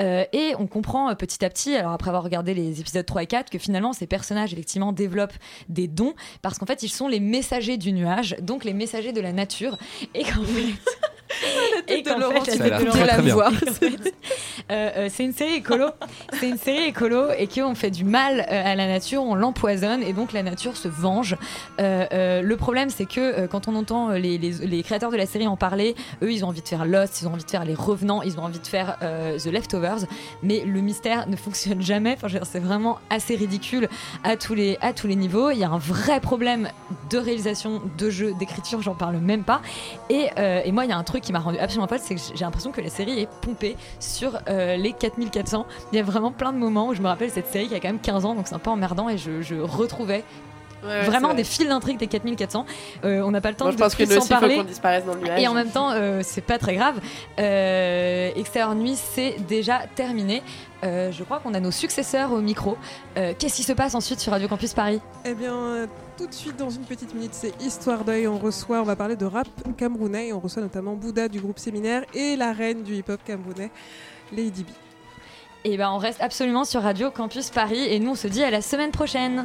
Et on comprend euh, petit à petit, alors après avoir regardé les épisodes 3 et 4, que finalement ces personnages effectivement développent des dons parce qu'en fait ils sont les messagers du nuage, donc les messagers de la nature. Et qu'en fait. Et de Laurent, fait, la tête de la voir. euh, c'est une série écolo. C'est une série écolo et qu'on fait du mal euh, à la nature, on l'empoisonne et donc la nature se venge. Euh, euh, le problème, c'est que quand on entend les, les- les créateurs de la série en parler, eux, ils ont envie de faire Lost, ils ont envie de faire Les Revenants, ils ont envie de faire The Leftovers, mais le mystère ne fonctionne jamais. Enfin, c'est vraiment assez ridicule à tous les à tous les niveaux. Il y a un vrai problème de réalisation, de jeu, d'écriture. J'en parle même pas. Et, et moi, il y a un truc qui m'a rendu absolument folle, c'est que j'ai l'impression que la série est pompée sur euh, les 4400. Il y a vraiment plein de moments où je me rappelle cette série qui a quand même 15 ans, donc c'est un peu emmerdant, et je, je retrouvais Ouais, vraiment des fils d'intrigue des 4400. Euh, on n'a pas le temps Moi, de je pense que plus nous s'en aussi, il faut parler. qu'on disparaisse dans le nuage. Et en même temps, euh, c'est pas très grave. Euh, Extérieur Nuit, c'est déjà terminé. Euh, je crois qu'on a nos successeurs au micro. Euh, Qu'est-ce qui se passe ensuite sur Radio Campus Paris? Eh bien, euh, tout de suite, dans une petite minute, c'est Histoire d'œil. On reçoit, on va parler de rap camerounais. Et on reçoit notamment Bouddha du groupe Séminaire et la reine du hip-hop camerounais, Lady B. Et ben, on reste absolument sur Radio Campus Paris et nous, on se dit à la semaine prochaine.